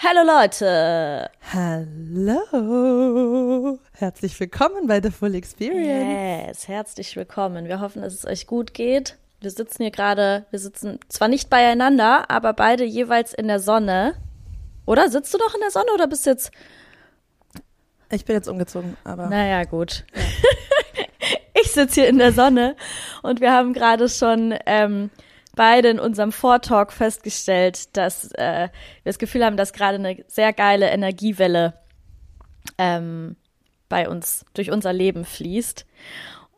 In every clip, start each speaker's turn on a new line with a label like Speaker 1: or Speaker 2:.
Speaker 1: Hallo Leute!
Speaker 2: Hallo! Herzlich willkommen bei The Full Experience.
Speaker 1: Yes, herzlich willkommen. Wir hoffen, dass es euch gut geht. Wir sitzen hier gerade, wir sitzen zwar nicht beieinander, aber beide jeweils in der Sonne. Oder? Sitzt du noch in der Sonne oder bist jetzt.
Speaker 2: Ich bin jetzt umgezogen, aber.
Speaker 1: Naja, gut. Ja. ich sitze hier in der Sonne und wir haben gerade schon ähm, beide in unserem Vortalk festgestellt, dass äh, wir das Gefühl haben, dass gerade eine sehr geile Energiewelle ähm, bei uns durch unser Leben fließt.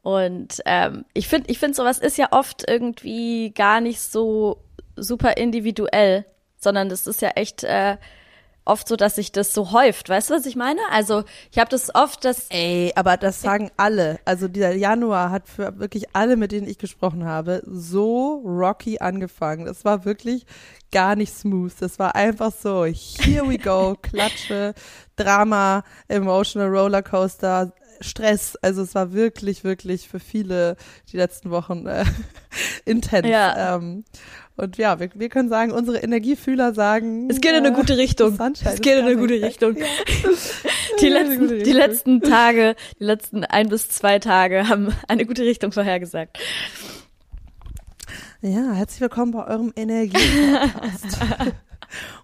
Speaker 1: Und ähm, ich finde, ich finde, sowas ist ja oft irgendwie gar nicht so super individuell, sondern das ist ja echt äh, oft so, dass sich das so häuft. Weißt du, was ich meine? Also ich habe das oft, dass
Speaker 2: ey, aber das sagen alle. Also dieser Januar hat für wirklich alle, mit denen ich gesprochen habe, so rocky angefangen. Es war wirklich gar nicht smooth. Das war einfach so, here we go, Klatsche, Drama, emotional Rollercoaster, Stress. Also es war wirklich, wirklich für viele die letzten Wochen äh, intens. Ja. Ähm, und ja, wir, wir können sagen, unsere Energiefühler sagen.
Speaker 1: Es geht in eine gute Richtung. Es geht in eine gute Richtung. Ja. Die, letzten, Richtung. die letzten Tage, die letzten ein bis zwei Tage haben eine gute Richtung vorhergesagt.
Speaker 2: Ja, herzlich willkommen bei eurem Energie-Podcast.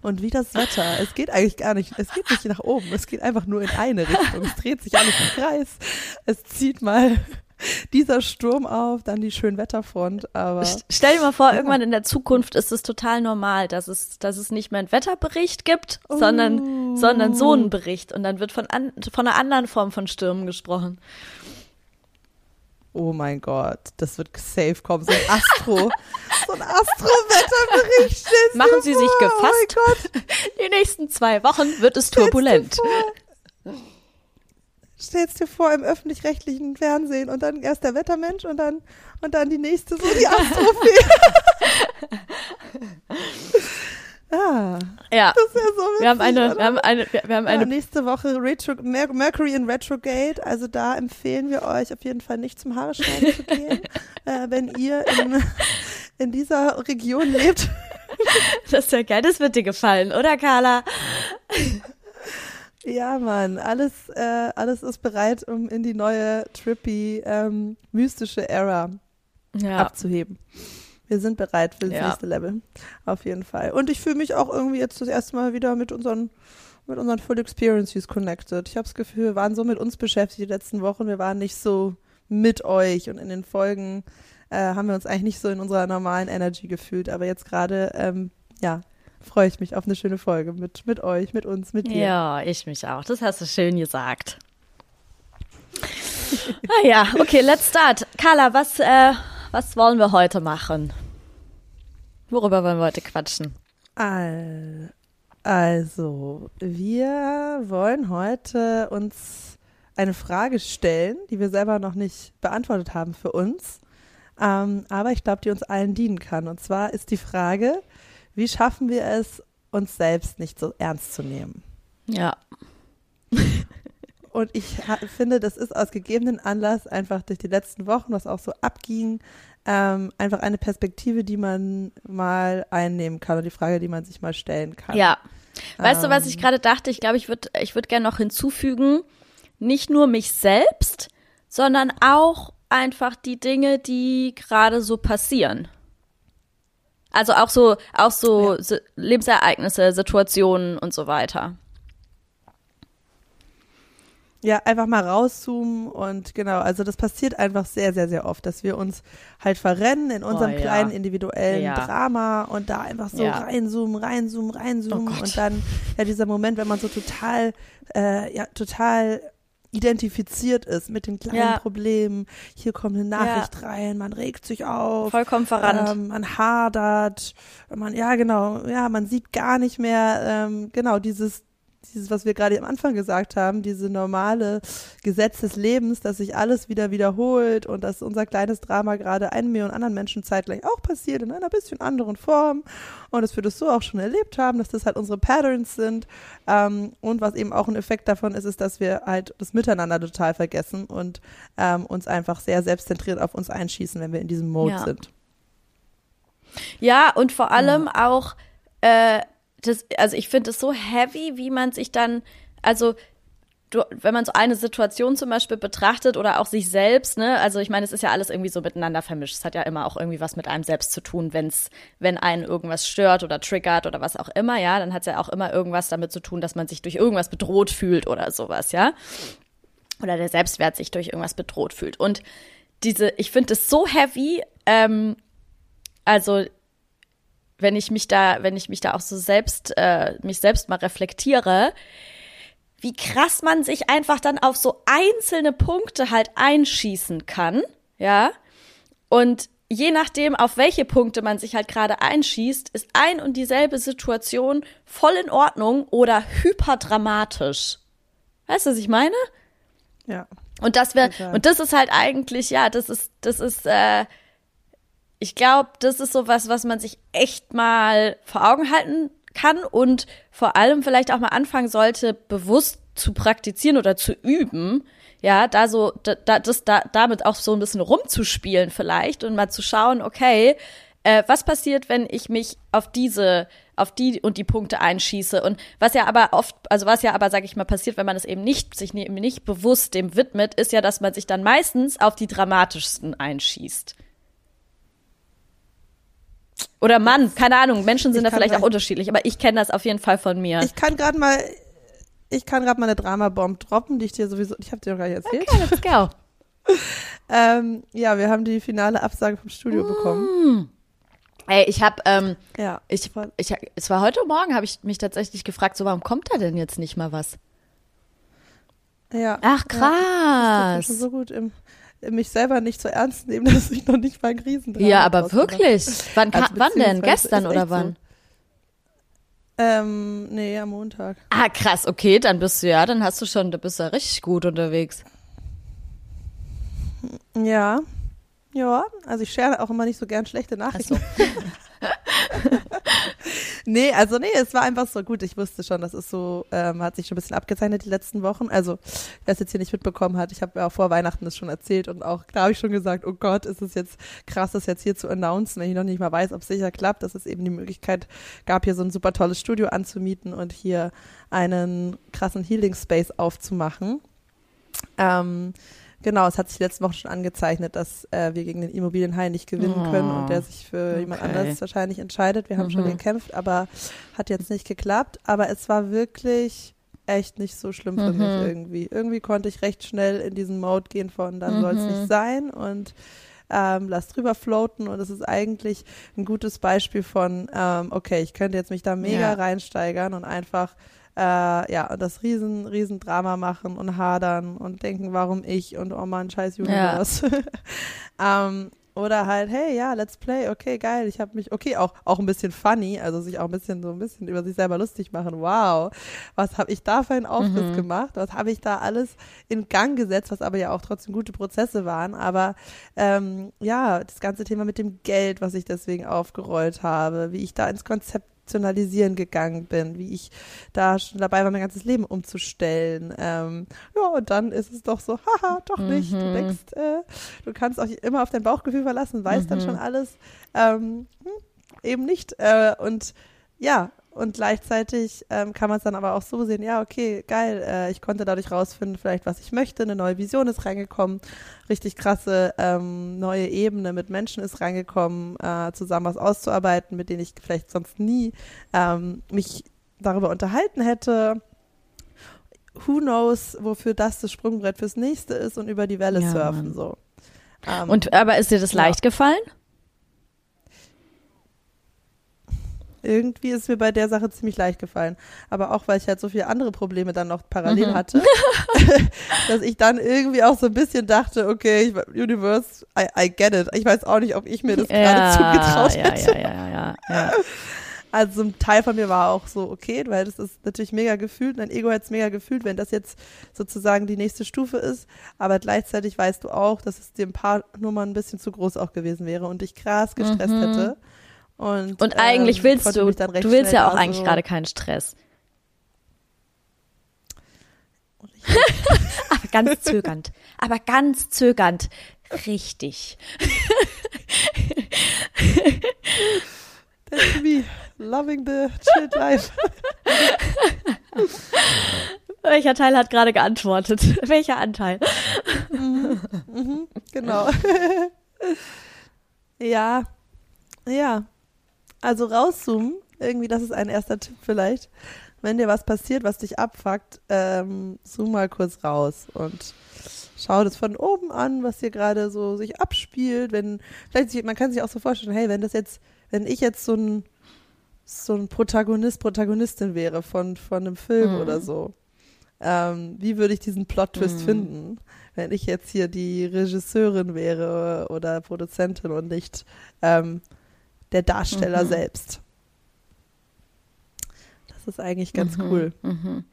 Speaker 2: Und wie das Wetter. Es geht eigentlich gar nicht, es geht nicht nach oben, es geht einfach nur in eine Richtung. Es dreht sich alles im Kreis. Es zieht mal dieser Sturm auf, dann die Schönwetterfront. Aber
Speaker 1: stell dir mal vor, ja. irgendwann in der Zukunft ist es total normal, dass es, dass es nicht mehr einen Wetterbericht gibt, oh. sondern, sondern so einen Bericht. Und dann wird von, an, von einer anderen Form von Stürmen gesprochen.
Speaker 2: Oh mein Gott, das wird safe kommen. So ein Astro, so ein Astro-Wetterbericht.
Speaker 1: Machen Sie vor. sich gefasst. Oh Die nächsten zwei Wochen wird es turbulent
Speaker 2: stellst dir vor, im öffentlich-rechtlichen Fernsehen und dann erst der Wettermensch und dann, und dann die nächste, so die Astrophäe.
Speaker 1: ah, ja. Das ist ja so witzig, wir haben eine, wir haben eine, wir, wir haben eine. Ja,
Speaker 2: nächste Woche Retro, Mercury in Retrograde. Also da empfehlen wir euch auf jeden Fall nicht zum Haare schneiden zu gehen, äh, wenn ihr in, in dieser Region lebt.
Speaker 1: Das ist ja geil, das wird dir gefallen, oder Carla?
Speaker 2: Ja, Mann, alles, äh, alles ist bereit, um in die neue trippy, ähm, mystische Ära ja. abzuheben. Wir sind bereit für das ja. nächste Level. Auf jeden Fall. Und ich fühle mich auch irgendwie jetzt das erste Mal wieder mit unseren, mit unseren Full Experiences connected. Ich habe das Gefühl, wir waren so mit uns beschäftigt die letzten Wochen. Wir waren nicht so mit euch und in den Folgen äh, haben wir uns eigentlich nicht so in unserer normalen Energy gefühlt. Aber jetzt gerade, ähm, ja, freue ich mich auf eine schöne Folge mit, mit euch, mit uns, mit dir.
Speaker 1: Ja, ich mich auch. Das hast du schön gesagt. ah ja, okay, let's start. Carla, was, äh, was wollen wir heute machen? Worüber wollen wir heute quatschen?
Speaker 2: Also, wir wollen heute uns eine Frage stellen, die wir selber noch nicht beantwortet haben für uns. Ähm, aber ich glaube, die uns allen dienen kann. Und zwar ist die Frage, wie schaffen wir es, uns selbst nicht so ernst zu nehmen?
Speaker 1: Ja.
Speaker 2: Und ich finde, das ist aus gegebenen Anlass einfach durch die letzten Wochen, was auch so abging, ähm, einfach eine Perspektive, die man mal einnehmen kann und die Frage, die man sich mal stellen kann.
Speaker 1: Ja. Weißt ähm, du, was ich ähm. gerade dachte? Ich glaube, ich würde ich würd gerne noch hinzufügen, nicht nur mich selbst, sondern auch einfach die Dinge, die gerade so passieren. Also auch so, auch so ja. Lebensereignisse, Situationen und so weiter.
Speaker 2: Ja, einfach mal rauszoomen und genau, also das passiert einfach sehr, sehr, sehr oft, dass wir uns halt verrennen in unserem oh, ja. kleinen individuellen ja. Drama und da einfach so ja. reinzoomen, reinzoomen, reinzoomen oh und dann ja dieser Moment, wenn man so total, äh, ja, total identifiziert ist mit den kleinen ja. Problemen. Hier kommt eine Nachricht ja. rein, man regt sich auf.
Speaker 1: Vollkommen verrannt.
Speaker 2: Ähm, man hadert. Man, ja, genau. Ja, man sieht gar nicht mehr, ähm, genau, dieses, dieses, was wir gerade am Anfang gesagt haben, diese normale Gesetz des Lebens, dass sich alles wieder wiederholt und dass unser kleines Drama gerade einen Million anderen Menschen zeitgleich auch passiert in einer bisschen anderen Form und dass wir das so auch schon erlebt haben, dass das halt unsere Patterns sind ähm, und was eben auch ein Effekt davon ist, ist, dass wir halt das Miteinander total vergessen und ähm, uns einfach sehr selbstzentriert auf uns einschießen, wenn wir in diesem Mode
Speaker 1: ja.
Speaker 2: sind.
Speaker 1: Ja, und vor allem ja. auch äh, das, also ich finde es so heavy, wie man sich dann, also du, wenn man so eine Situation zum Beispiel betrachtet oder auch sich selbst, ne, also ich meine, es ist ja alles irgendwie so miteinander vermischt. Es hat ja immer auch irgendwie was mit einem selbst zu tun, wenn's, wenn einen irgendwas stört oder triggert oder was auch immer, ja, dann hat es ja auch immer irgendwas damit zu tun, dass man sich durch irgendwas bedroht fühlt oder sowas, ja. Oder der Selbstwert sich durch irgendwas bedroht fühlt. Und diese, ich finde es so heavy, ähm, also wenn ich mich da, wenn ich mich da auch so selbst, äh, mich selbst mal reflektiere, wie krass man sich einfach dann auf so einzelne Punkte halt einschießen kann, ja. Und je nachdem, auf welche Punkte man sich halt gerade einschießt, ist ein und dieselbe Situation voll in Ordnung oder hyperdramatisch. Weißt du, was ich meine?
Speaker 2: Ja.
Speaker 1: Und das wäre, und das ist halt eigentlich, ja, das ist, das ist, äh, ich glaube, das ist so was, was man sich echt mal vor Augen halten kann und vor allem vielleicht auch mal anfangen sollte, bewusst zu praktizieren oder zu üben. Ja, da so, da, das, da, damit auch so ein bisschen rumzuspielen vielleicht und mal zu schauen, okay, äh, was passiert, wenn ich mich auf diese, auf die und die Punkte einschieße und was ja aber oft, also was ja aber, sage ich mal, passiert, wenn man es eben nicht, sich nicht, nicht bewusst dem widmet, ist ja, dass man sich dann meistens auf die dramatischsten einschießt. Oder Mann, keine Ahnung, Menschen sind da vielleicht auch unterschiedlich, aber ich kenne das auf jeden Fall von mir.
Speaker 2: Ich kann gerade mal, ich kann gerade mal eine Drama-Bomb droppen, die ich dir sowieso, ich habe dir noch gar nicht erzählt.
Speaker 1: Okay, let's go.
Speaker 2: ähm, ja, wir haben die finale Absage vom Studio mm. bekommen.
Speaker 1: Ey, ich habe, ähm, ja, ich, ich, es war heute Morgen, habe ich mich tatsächlich gefragt, so warum kommt da denn jetzt nicht mal was?
Speaker 2: Ja.
Speaker 1: Ach krass.
Speaker 2: Ja, so gut im mich selber nicht so ernst nehmen, dass ich noch nicht mal ein Riesendrama
Speaker 1: Ja, aber wirklich. Wann, also, wann denn? Gestern oder wann? So.
Speaker 2: Ähm, nee, am Montag.
Speaker 1: Ah, krass, okay, dann bist du ja, dann hast du schon, da bist du ja richtig gut unterwegs.
Speaker 2: Ja. Ja, also ich share auch immer nicht so gern schlechte Nachrichten. So. nee, also nee, es war einfach so gut. Ich wusste schon, das ist so, ähm, hat sich schon ein bisschen abgezeichnet die letzten Wochen. Also, wer es jetzt hier nicht mitbekommen hat, ich habe ja vor Weihnachten das schon erzählt und auch da habe ich schon gesagt, oh Gott, ist es jetzt krass, das jetzt hier zu announcen, wenn ich noch nicht mal weiß, ob es sicher klappt, dass es eben die Möglichkeit gab, hier so ein super tolles Studio anzumieten und hier einen krassen Healing Space aufzumachen. Ähm, Genau, es hat sich letzte Woche schon angezeichnet, dass äh, wir gegen den Immobilienhai nicht gewinnen oh, können und der sich für okay. jemand anderes wahrscheinlich entscheidet. Wir haben mhm. schon gekämpft, aber hat jetzt nicht geklappt. Aber es war wirklich echt nicht so schlimm für mhm. mich irgendwie. Irgendwie konnte ich recht schnell in diesen Mode gehen von dann mhm. soll es nicht sein und ähm, lass drüber floaten und es ist eigentlich ein gutes Beispiel von, ähm, okay, ich könnte jetzt mich da mega ja. reinsteigern und einfach äh, ja, das riesen, riesen Drama machen und hadern und denken, warum ich und oh man, scheiß Universe. Ja. ähm, oder halt, hey, ja, let's play, okay, geil, ich habe mich, okay, auch, auch ein bisschen funny, also sich auch ein bisschen so ein bisschen über sich selber lustig machen. Wow, was habe ich da für einen Auftritt mhm. gemacht? Was habe ich da alles in Gang gesetzt, was aber ja auch trotzdem gute Prozesse waren. Aber ähm, ja, das ganze Thema mit dem Geld, was ich deswegen aufgerollt habe, wie ich da ins Konzept rationalisieren gegangen bin, wie ich da schon dabei war, mein ganzes Leben umzustellen. Ähm, ja, und dann ist es doch so, haha, doch nicht. Mhm. Du denkst, äh, du kannst auch immer auf dein Bauchgefühl verlassen, weißt mhm. dann schon alles. Ähm, hm, eben nicht. Äh, und ja, und gleichzeitig ähm, kann man es dann aber auch so sehen, ja, okay, geil, äh, ich konnte dadurch rausfinden, vielleicht was ich möchte, eine neue Vision ist reingekommen, richtig krasse ähm, neue Ebene mit Menschen ist reingekommen, äh, zusammen was auszuarbeiten, mit denen ich vielleicht sonst nie ähm, mich darüber unterhalten hätte. Who knows, wofür das das Sprungbrett fürs nächste ist und über die Welle ja, surfen Mann. so.
Speaker 1: Ähm, und aber ist dir das leicht ja. gefallen?
Speaker 2: Irgendwie ist mir bei der Sache ziemlich leicht gefallen. Aber auch, weil ich halt so viele andere Probleme dann noch parallel mhm. hatte, dass ich dann irgendwie auch so ein bisschen dachte, okay, ich, Universe, I, I get it. Ich weiß auch nicht, ob ich mir das ja, gerade zugetraut
Speaker 1: ja,
Speaker 2: hätte.
Speaker 1: Ja, ja, ja, ja,
Speaker 2: Also ein Teil von mir war auch so, okay, weil das ist natürlich mega gefühlt, dein Ego hat es mega gefühlt, wenn das jetzt sozusagen die nächste Stufe ist, aber gleichzeitig weißt du auch, dass es dir ein paar Nummern ein bisschen zu groß auch gewesen wäre und dich krass gestresst mhm. hätte. Und,
Speaker 1: und eigentlich ähm, willst du, du willst ja auch also eigentlich gerade keinen Stress. aber ganz zögernd. Aber ganz zögernd. Richtig.
Speaker 2: That's me, loving the chill life.
Speaker 1: Welcher Teil hat gerade geantwortet? Welcher Anteil?
Speaker 2: Mhm, mhm, genau. ja, ja. Also rauszoomen, irgendwie, das ist ein erster Tipp vielleicht. Wenn dir was passiert, was dich abfuckt, ähm, zoom mal kurz raus und schau das von oben an, was hier gerade so sich abspielt. Wenn, vielleicht, man kann sich auch so vorstellen, hey, wenn das jetzt, wenn ich jetzt so ein, so ein Protagonist, Protagonistin wäre von, von einem Film mhm. oder so, ähm, wie würde ich diesen Plot-Twist mhm. finden, wenn ich jetzt hier die Regisseurin wäre oder Produzentin und nicht ähm, der Darsteller mhm. selbst. Das ist eigentlich ganz mhm. cool.
Speaker 1: Mhm.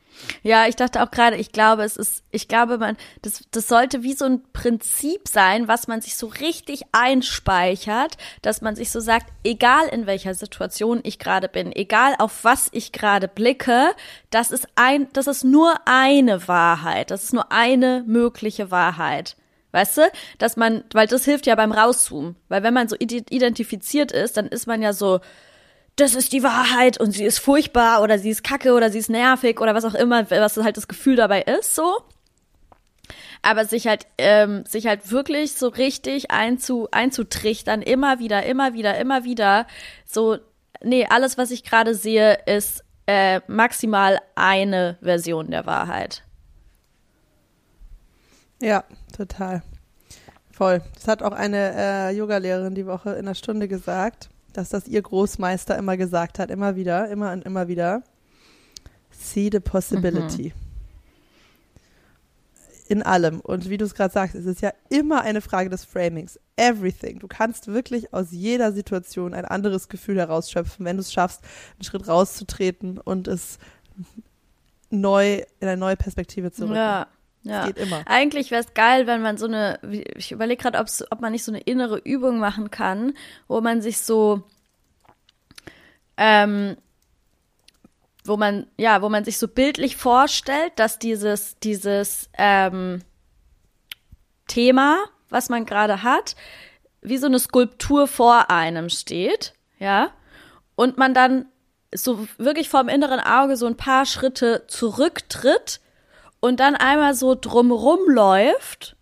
Speaker 1: Ja, ich dachte auch gerade, ich glaube, es ist, ich glaube, man, das, das sollte wie so ein Prinzip sein, was man sich so richtig einspeichert, dass man sich so sagt, egal in welcher Situation ich gerade bin, egal auf was ich gerade blicke, das ist ein, das ist nur eine Wahrheit, das ist nur eine mögliche Wahrheit. Weißt du, dass man, weil das hilft ja beim Rauszoomen, weil wenn man so identifiziert ist, dann ist man ja so, das ist die Wahrheit und sie ist furchtbar oder sie ist kacke oder sie ist nervig oder was auch immer, was halt das Gefühl dabei ist, so. Aber sich halt, ähm, sich halt wirklich so richtig einzu, einzutrichtern, immer wieder, immer wieder, immer wieder, so, nee, alles, was ich gerade sehe, ist äh, maximal eine Version der Wahrheit.
Speaker 2: Ja, total. Voll. Das hat auch eine äh, Yogalehrerin die Woche in der Stunde gesagt dass das ihr Großmeister immer gesagt hat, immer wieder, immer und immer wieder. See the possibility. Mhm. In allem. Und wie du es gerade sagst, es ist ja immer eine Frage des Framings. Everything. Du kannst wirklich aus jeder Situation ein anderes Gefühl herausschöpfen, wenn du es schaffst, einen Schritt rauszutreten und es neu in eine neue Perspektive zu rücken.
Speaker 1: Ja. Ja, geht immer. Eigentlich wäre es geil, wenn man so eine, ich überlege gerade, ob man nicht so eine innere Übung machen kann, wo man sich so, ähm, wo man, ja, wo man sich so bildlich vorstellt, dass dieses, dieses ähm, Thema, was man gerade hat, wie so eine Skulptur vor einem steht, ja, und man dann so wirklich vorm inneren Auge so ein paar Schritte zurücktritt und dann einmal so drumrum läuft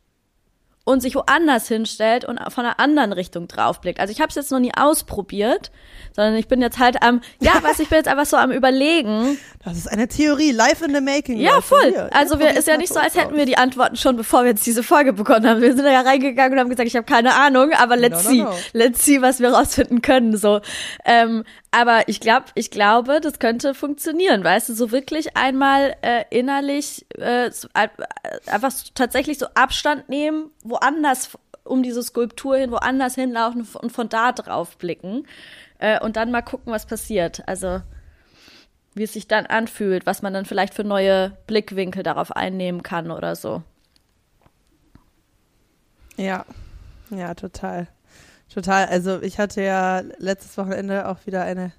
Speaker 1: und sich woanders hinstellt und von einer anderen Richtung draufblickt. Also ich habe es jetzt noch nie ausprobiert, sondern ich bin jetzt halt am, ja, was, ich bin jetzt einfach so am überlegen.
Speaker 2: Das ist eine Theorie, live in the making.
Speaker 1: Ja, voll. Hier. Also wir, ist ja nicht so, als hätten wir die Antworten schon, bevor wir jetzt diese Folge begonnen haben. Wir sind da ja reingegangen und haben gesagt, ich habe keine Ahnung, aber let's no, no, see, no. let's see, was wir rausfinden können. So, ähm, aber ich glaube, ich glaube, das könnte funktionieren, weißt du, so wirklich einmal äh, innerlich äh, so, äh, einfach tatsächlich so Abstand nehmen, woanders um diese Skulptur hin, woanders hinlaufen und von da drauf blicken äh, und dann mal gucken, was passiert. Also wie es sich dann anfühlt, was man dann vielleicht für neue Blickwinkel darauf einnehmen kann oder so.
Speaker 2: Ja, ja, total. Total. Also ich hatte ja letztes Wochenende auch wieder eine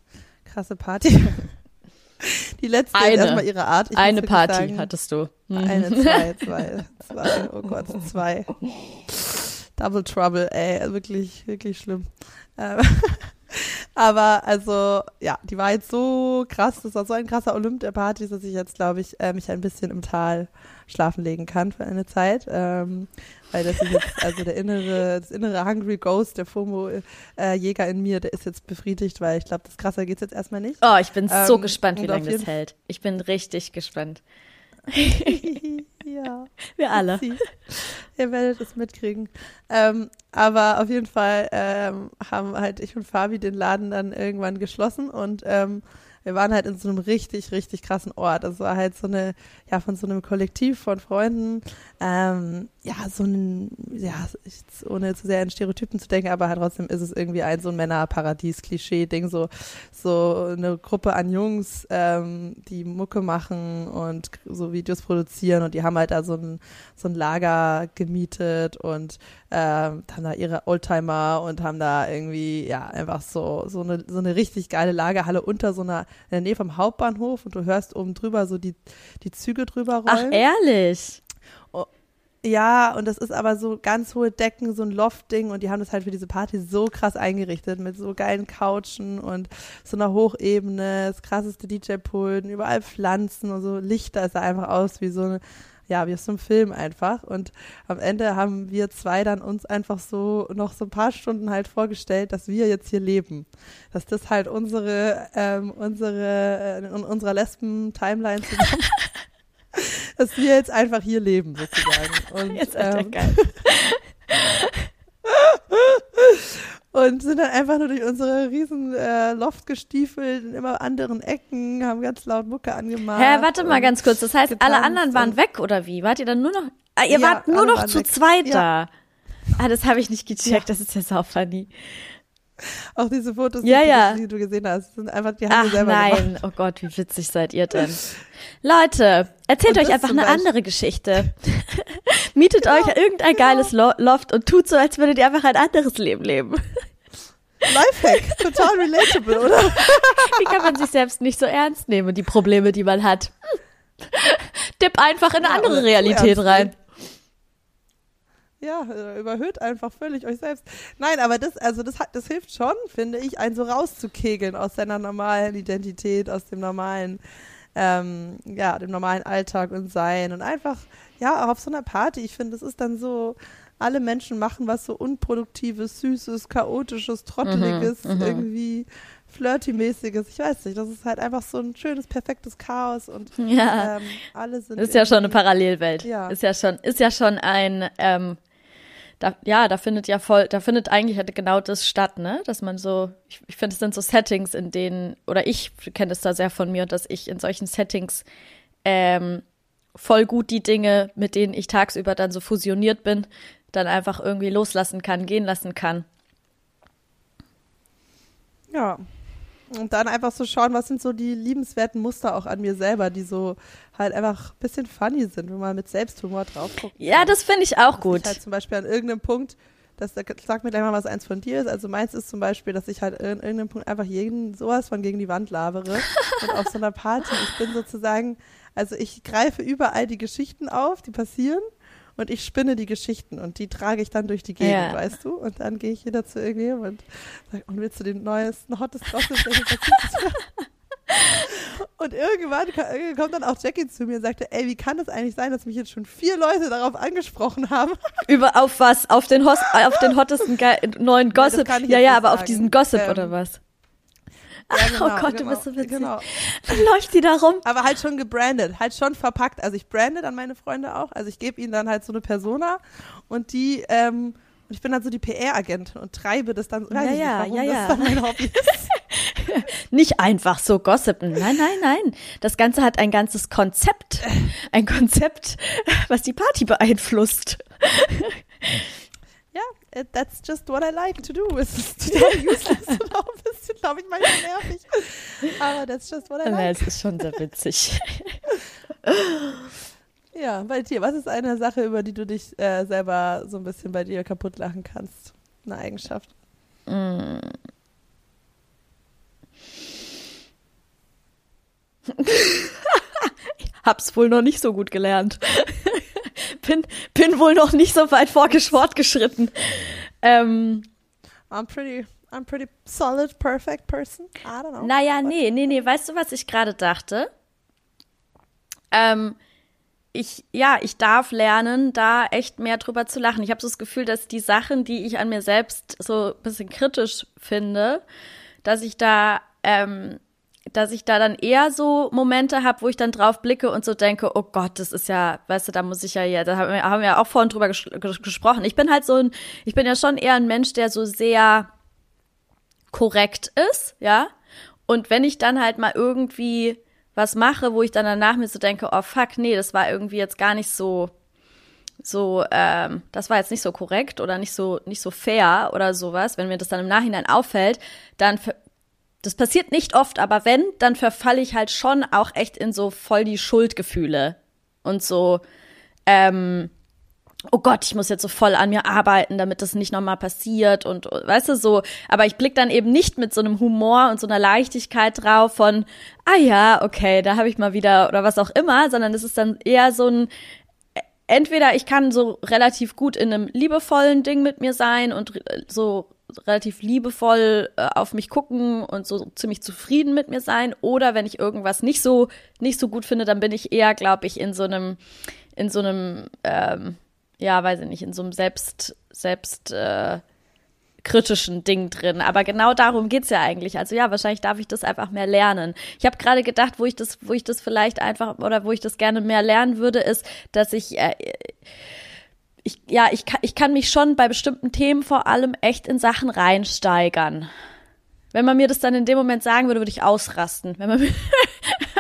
Speaker 2: krasse Party. Die letzte
Speaker 1: eine,
Speaker 2: erstmal ihre Art.
Speaker 1: Ich eine Party sagen, hattest du.
Speaker 2: Eine, zwei, zwei, zwei. Oh Gott, zwei. Double Trouble, ey. Wirklich, wirklich schlimm. Ähm, aber also, ja, die war jetzt so krass, das war so ein krasser Olymp der Partys, dass ich jetzt, glaube ich, äh, mich ein bisschen im Tal schlafen legen kann für eine Zeit. Ähm, weil das ist jetzt, also der innere, das innere Hungry Ghost, der FOMO-Jäger äh, in mir, der ist jetzt befriedigt, weil ich glaube, das krasser geht es jetzt erstmal nicht.
Speaker 1: Oh, ich bin ähm, so gespannt, wie lange das hält. Ich bin richtig gespannt.
Speaker 2: ja.
Speaker 1: Wir alle.
Speaker 2: Ihr werdet es mitkriegen. Ähm, aber auf jeden Fall ähm, haben halt ich und Fabi den Laden dann irgendwann geschlossen und ähm, wir waren halt in so einem richtig, richtig krassen Ort. Das war halt so eine, ja, von so einem Kollektiv von Freunden, ähm, ja, so ein, ja, ohne zu sehr in Stereotypen zu denken, aber halt trotzdem ist es irgendwie ein so ein Männerparadies-Klischee-Ding, so, so eine Gruppe an Jungs, ähm, die Mucke machen und so Videos produzieren und die haben halt da so ein, so ein Lager gemietet und ähm, haben da ihre Oldtimer und haben da irgendwie, ja, einfach so, so eine, so eine richtig geile Lagerhalle unter so einer, in der Nähe vom Hauptbahnhof und du hörst oben drüber so die, die Züge drüber rollen.
Speaker 1: Ach, ehrlich?
Speaker 2: Ja, und das ist aber so ganz hohe Decken, so ein Loft-Ding und die haben das halt für diese Party so krass eingerichtet mit so geilen Couchen und so einer Hochebene, das krasseste DJ-Pulten, überall Pflanzen und so Lichter, es sah einfach aus wie so eine, ja, wie aus einem Film einfach und am Ende haben wir zwei dann uns einfach so noch so ein paar Stunden halt vorgestellt, dass wir jetzt hier leben, dass das halt unsere, ähm, unsere, äh, in unserer Lesben-Timeline zusammen dass wir jetzt einfach hier leben, sozusagen. Und, jetzt ähm, geil. und sind dann einfach nur durch unsere riesen äh, Loft gestiefelt in immer anderen Ecken, haben ganz laut Mucke angemacht.
Speaker 1: Hä, warte mal ganz kurz. Das heißt, alle anderen waren weg oder wie? Wart ihr dann nur noch? Ah, ihr ja, wart nur noch zu weg. zweit ja. da. Ah, das habe ich nicht gecheckt. Ja. Das ist ja sau funny.
Speaker 2: Auch diese Fotos,
Speaker 1: ja, die, ja.
Speaker 2: die, du gesehen hast, sind einfach, die
Speaker 1: haben Ach, selber nein. Gemacht. Oh Gott, wie witzig seid ihr denn? Leute, erzählt euch einfach eine andere Geschichte. Mietet genau, euch irgendein genau. geiles Loft und tut so, als würdet ihr einfach ein anderes Leben leben.
Speaker 2: Lifehack, total relatable, oder?
Speaker 1: Wie kann man sich selbst nicht so ernst nehmen, die Probleme, die man hat? Dipp einfach in eine ja, andere Realität rein
Speaker 2: ja, äh, überhöht einfach völlig euch selbst. Nein, aber das, also das hat, das hilft schon, finde ich, einen so rauszukegeln aus seiner normalen Identität, aus dem normalen, ähm, ja, dem normalen Alltag und Sein und einfach, ja, auch auf so einer Party. Ich finde, das ist dann so, alle Menschen machen was so unproduktives, süßes, chaotisches, trotteliges, mhm, mhm. irgendwie flirty-mäßiges. Ich weiß nicht, das ist halt einfach so ein schönes, perfektes Chaos und ja. ähm, alle sind.
Speaker 1: Ist ja schon eine Parallelwelt. Ja. Ist ja schon, ist ja schon ein ähm, da, ja, da findet ja voll, da findet eigentlich halt genau das statt, ne? Dass man so, ich, ich finde, es sind so Settings, in denen, oder ich kenne es da sehr von mir, dass ich in solchen Settings ähm, voll gut die Dinge, mit denen ich tagsüber dann so fusioniert bin, dann einfach irgendwie loslassen kann, gehen lassen kann.
Speaker 2: Ja, und dann einfach so schauen, was sind so die liebenswerten Muster auch an mir selber, die so halt einfach ein bisschen funny sind, wenn man mit Selbsthumor drauf guckt.
Speaker 1: Ja, das finde ich auch gut. Ich
Speaker 2: halt zum Beispiel an irgendeinem Punkt, das sag mir gleich mal, was eins von dir ist. Also meins ist zum Beispiel, dass ich halt in irgendeinem Punkt einfach jeden sowas von gegen die Wand labere. und auf so einer Party, ich bin sozusagen, also ich greife überall die Geschichten auf, die passieren und ich spinne die Geschichten und die trage ich dann durch die Gegend, ja. weißt du? Und dann gehe ich wieder zu irgendjemandem und sage, und willst du den neuesten, hottest Gossip? Und irgendwann kommt dann auch Jackie zu mir und sagte, ey, wie kann das eigentlich sein, dass mich jetzt schon vier Leute darauf angesprochen haben?
Speaker 1: Über auf was? Auf den, Hos auf den hottesten neuen Gossip? Ja, ja, aber sagen. auf diesen Gossip ähm, oder was? Ja, oh genau, oh Gott, genau, du bist so witzig. Genau. Dann läuft die da rum.
Speaker 2: Aber halt schon gebrandet, halt schon verpackt. Also ich brande dann meine Freunde auch. Also ich gebe ihnen dann halt so eine Persona und die, ähm, ich bin dann so die PR-Agentin und treibe das dann,
Speaker 1: weiß ja, ja, warum ja, ja. das dann mein Hobby ist. nicht einfach so gossipen. Nein, nein, nein. Das Ganze hat ein ganzes Konzept. Ein Konzept, was die Party beeinflusst.
Speaker 2: That's just what I like to do. Es ist total useless und auch ein bisschen, glaube ich, manchmal nervig. Aber that's just what I like. Ja,
Speaker 1: es ist schon sehr witzig.
Speaker 2: ja, bei dir, was ist eine Sache, über die du dich äh, selber so ein bisschen bei dir kaputt lachen kannst? Eine Eigenschaft? Mm.
Speaker 1: Hab's wohl noch nicht so gut gelernt. Bin, bin wohl noch nicht so weit fortgeschritten. Ähm,
Speaker 2: I'm pretty, I'm pretty solid, perfect person. I don't know.
Speaker 1: Naja, nee, nee, nee. Weißt du, was ich gerade dachte? Ähm, ich, ja, ich darf lernen, da echt mehr drüber zu lachen. Ich habe so das Gefühl, dass die Sachen, die ich an mir selbst so ein bisschen kritisch finde, dass ich da ähm, dass ich da dann eher so Momente habe, wo ich dann drauf blicke und so denke, oh Gott, das ist ja, weißt du, da muss ich ja, ja, da haben wir, haben wir auch vorhin drüber ges gesprochen. Ich bin halt so ein, ich bin ja schon eher ein Mensch, der so sehr korrekt ist, ja. Und wenn ich dann halt mal irgendwie was mache, wo ich dann danach mir so denke, oh fuck, nee, das war irgendwie jetzt gar nicht so, so, ähm, das war jetzt nicht so korrekt oder nicht so, nicht so fair oder sowas, wenn mir das dann im Nachhinein auffällt, dann das passiert nicht oft, aber wenn, dann verfalle ich halt schon auch echt in so voll die Schuldgefühle und so, ähm, oh Gott, ich muss jetzt so voll an mir arbeiten, damit das nicht nochmal passiert und weißt du so, aber ich blick dann eben nicht mit so einem Humor und so einer Leichtigkeit drauf von, ah ja, okay, da habe ich mal wieder oder was auch immer, sondern es ist dann eher so ein, entweder ich kann so relativ gut in einem liebevollen Ding mit mir sein und so relativ liebevoll äh, auf mich gucken und so ziemlich zufrieden mit mir sein oder wenn ich irgendwas nicht so nicht so gut finde, dann bin ich eher, glaube ich, in so einem in so einem ähm, ja, weiß ich nicht, in so einem selbst selbst äh, kritischen Ding drin. Aber genau darum geht's ja eigentlich. Also ja, wahrscheinlich darf ich das einfach mehr lernen. Ich habe gerade gedacht, wo ich das, wo ich das vielleicht einfach oder wo ich das gerne mehr lernen würde, ist, dass ich äh, ich, ja, ich kann, ich kann mich schon bei bestimmten Themen vor allem echt in Sachen reinsteigern. Wenn man mir das dann in dem Moment sagen würde, würde ich ausrasten. Wenn man mir,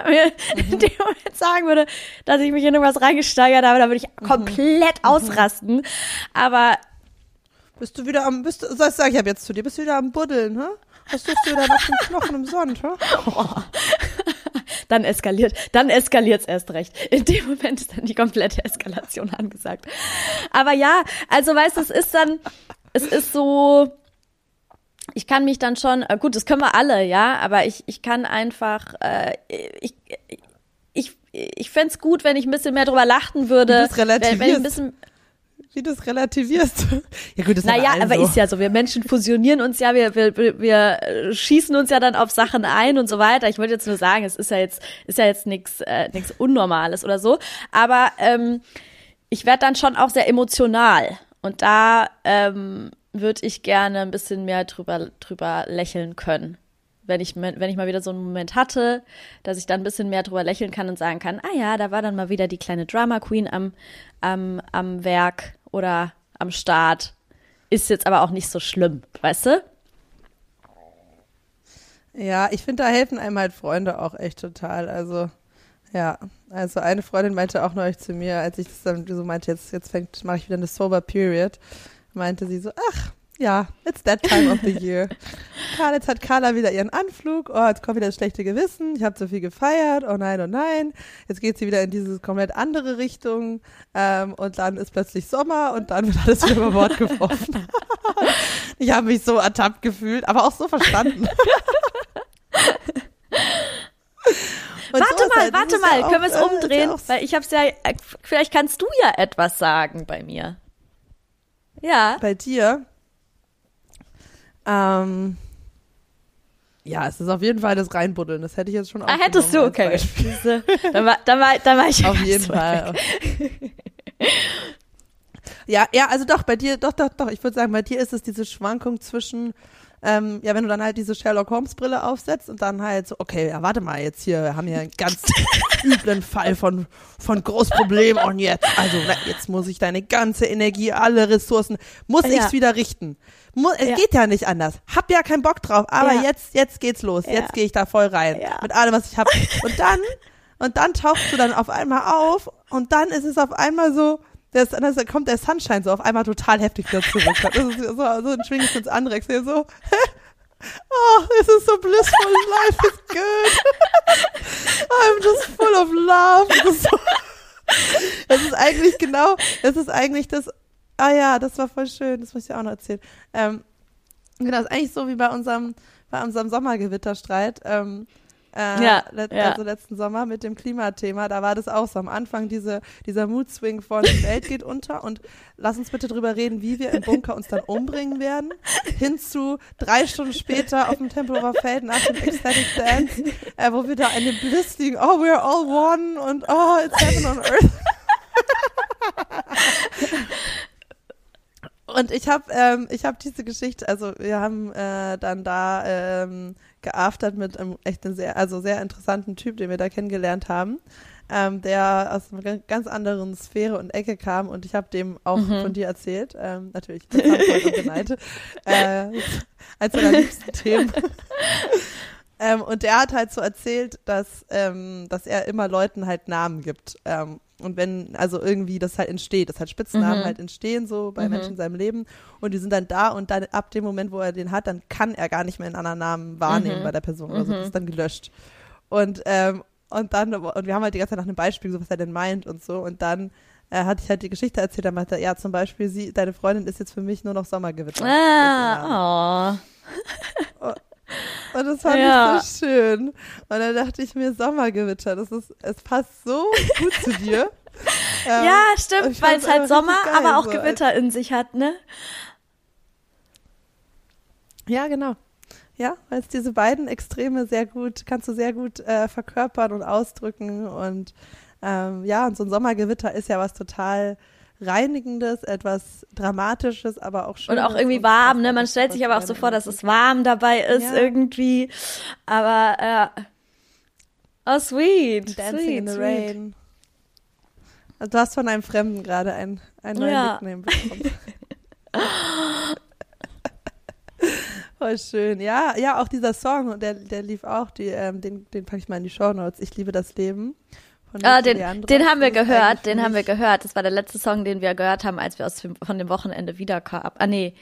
Speaker 1: mir mhm. in dem Moment sagen würde, dass ich mich in irgendwas reingesteigert habe, dann würde ich mhm. komplett mhm. ausrasten. Aber
Speaker 2: bist du wieder am, bist du, das sag ich ab jetzt zu dir, bist du wieder am Buddeln, hä? Was tust du wieder nach den Knochen im Sand, hä? Oh.
Speaker 1: Dann eskaliert, dann eskaliert's erst recht. In dem Moment ist dann die komplette Eskalation angesagt. Aber ja, also weißt du, es ist dann, es ist so, ich kann mich dann schon, äh, gut, das können wir alle, ja, aber ich, ich kann einfach, äh, ich, ich, ich fände gut, wenn ich ein bisschen mehr drüber lachen würde.
Speaker 2: Du wenn, wenn ich ein bisschen wie du es relativierst.
Speaker 1: ja gut, das naja, aber, aber so. ist ja so. Wir Menschen fusionieren uns ja, wir, wir, wir schießen uns ja dann auf Sachen ein und so weiter. Ich wollte jetzt nur sagen, es ist ja jetzt, ist ja jetzt nichts äh, nix Unnormales oder so. Aber ähm, ich werde dann schon auch sehr emotional. Und da ähm, würde ich gerne ein bisschen mehr drüber, drüber lächeln können wenn ich, wenn ich mal wieder so einen Moment hatte, dass ich dann ein bisschen mehr drüber lächeln kann und sagen kann, ah ja, da war dann mal wieder die kleine Drama Queen am, am, am Werk oder am Start. Ist jetzt aber auch nicht so schlimm, weißt du?
Speaker 2: Ja, ich finde, da helfen einem halt Freunde auch echt total. Also, ja, also eine Freundin meinte auch neulich zu mir, als ich das dann so meinte, jetzt, jetzt fängt, mache ich wieder eine Sober Period, meinte sie so, ach, ja, it's that time of the year. Karl, jetzt hat Carla wieder ihren Anflug. Oh, jetzt kommt wieder das schlechte Gewissen. Ich habe zu viel gefeiert. Oh nein, oh nein. Jetzt geht sie wieder in diese komplett andere Richtung. Ähm, und dann ist plötzlich Sommer und dann wird alles wieder über Bord geworfen. ich habe mich so ertappt gefühlt, aber auch so verstanden.
Speaker 1: Und warte so mal, halt, warte mal, ja können wir es äh, umdrehen? Ja Weil ich hab's ja, äh, vielleicht kannst du ja etwas sagen bei mir. Ja.
Speaker 2: Bei dir? Ähm, ja, es ist auf jeden Fall das Reinbuddeln. Das hätte ich jetzt schon auch.
Speaker 1: Ah, hättest du, okay. dann, war, dann, war, dann war ich
Speaker 2: Auf jeden Fall. ja, ja, also doch, bei dir, doch, doch, doch. Ich würde sagen, bei dir ist es diese Schwankung zwischen ähm, ja, wenn du dann halt diese Sherlock Holmes Brille aufsetzt und dann halt so, okay, ja, warte mal, jetzt hier, wir haben hier einen ganz üblen Fall von, von Großproblem und jetzt, also, jetzt muss ich deine ganze Energie, alle Ressourcen, muss ja. ich's wieder richten. Muss, es ja. geht ja nicht anders. Hab ja keinen Bock drauf, aber ja. jetzt, jetzt geht's los. Ja. Jetzt gehe ich da voll rein. Mit allem, was ich habe. Und dann, und dann tauchst du dann auf einmal auf und dann ist es auf einmal so, das, das kommt der Sunshine so auf einmal total heftig wieder zurück. Das ist so, so ein Schwingung ins andere. Ich sehe so, oh, this is so blissful, life is good. I'm just full of love. Das ist, so, das ist eigentlich genau, das ist eigentlich das, ah ja, das war voll schön, das muss ich auch noch erzählen. Ähm, genau, das ist eigentlich so wie bei unserem, bei unserem Sommergewitterstreit. Ähm, äh, ja, let, ja. also letzten Sommer mit dem Klimathema, da war das auch so am Anfang diese, dieser Mood-Swing von die Welt geht unter und lass uns bitte drüber reden, wie wir im Bunker uns dann umbringen werden, hin zu drei Stunden später auf dem Tempelhofer Feld nach dem Ecstatic Dance, äh, wo wir da eine Bliss liegen, oh, we're all one und oh, it's heaven on earth. Und ich habe ähm, ich habe diese Geschichte, also wir haben äh, dann da ähm, geaftert mit einem echt einen sehr, also sehr interessanten Typ, den wir da kennengelernt haben, ähm, der aus einer ganz anderen Sphäre und Ecke kam und ich habe dem auch mhm. von dir erzählt, ähm, natürlich Beneide, äh, als seiner liebsten Themen. ähm, und der hat halt so erzählt, dass, ähm, dass er immer Leuten halt Namen gibt. Ähm, und wenn, also irgendwie das halt entsteht, dass halt Spitznamen mhm. halt entstehen so bei mhm. Menschen in seinem Leben und die sind dann da und dann ab dem Moment, wo er den hat, dann kann er gar nicht mehr einen anderen Namen wahrnehmen mhm. bei der Person oder so. Das ist dann gelöscht. Und, ähm, und dann, und wir haben halt die ganze Zeit nach einem Beispiel, so was er denn meint und so. Und dann äh, hatte ich halt die Geschichte erzählt, er meinte, ja, zum Beispiel, sie, deine Freundin ist jetzt für mich nur noch Sommergewitter. Ah, oh. Und das fand ja. ich so schön. Und dann dachte ich mir, Sommergewitter, das ist, es passt so gut zu dir.
Speaker 1: Ähm, ja, stimmt, weil es halt Sommer, geil, aber auch so. Gewitter in sich hat, ne?
Speaker 2: Ja, genau. Ja, weil es diese beiden Extreme sehr gut, kannst du sehr gut äh, verkörpern und ausdrücken. Und ähm, ja, und so ein Sommergewitter ist ja was total Reinigendes, etwas Dramatisches, aber auch schön.
Speaker 1: Und auch irgendwie warm, ne? Man stellt sich aber auch so vor, dass es warm dabei ist ja. irgendwie. Aber äh, oh sweet.
Speaker 2: Dancing
Speaker 1: sweet,
Speaker 2: in the sweet. rain. Also du hast von einem Fremden gerade ein, ein neues ja. Nickname bekommen. Voll schön. Ja, ja, auch dieser Song, der, der lief auch, die, ähm, den, den packe ich mal in die Show Notes. Ich liebe das Leben.
Speaker 1: Ah, den, den haben wir gehört, den haben wir gehört. Das war der letzte Song, den wir gehört haben, als wir aus dem, von dem Wochenende wiederkamen. Ah, nee,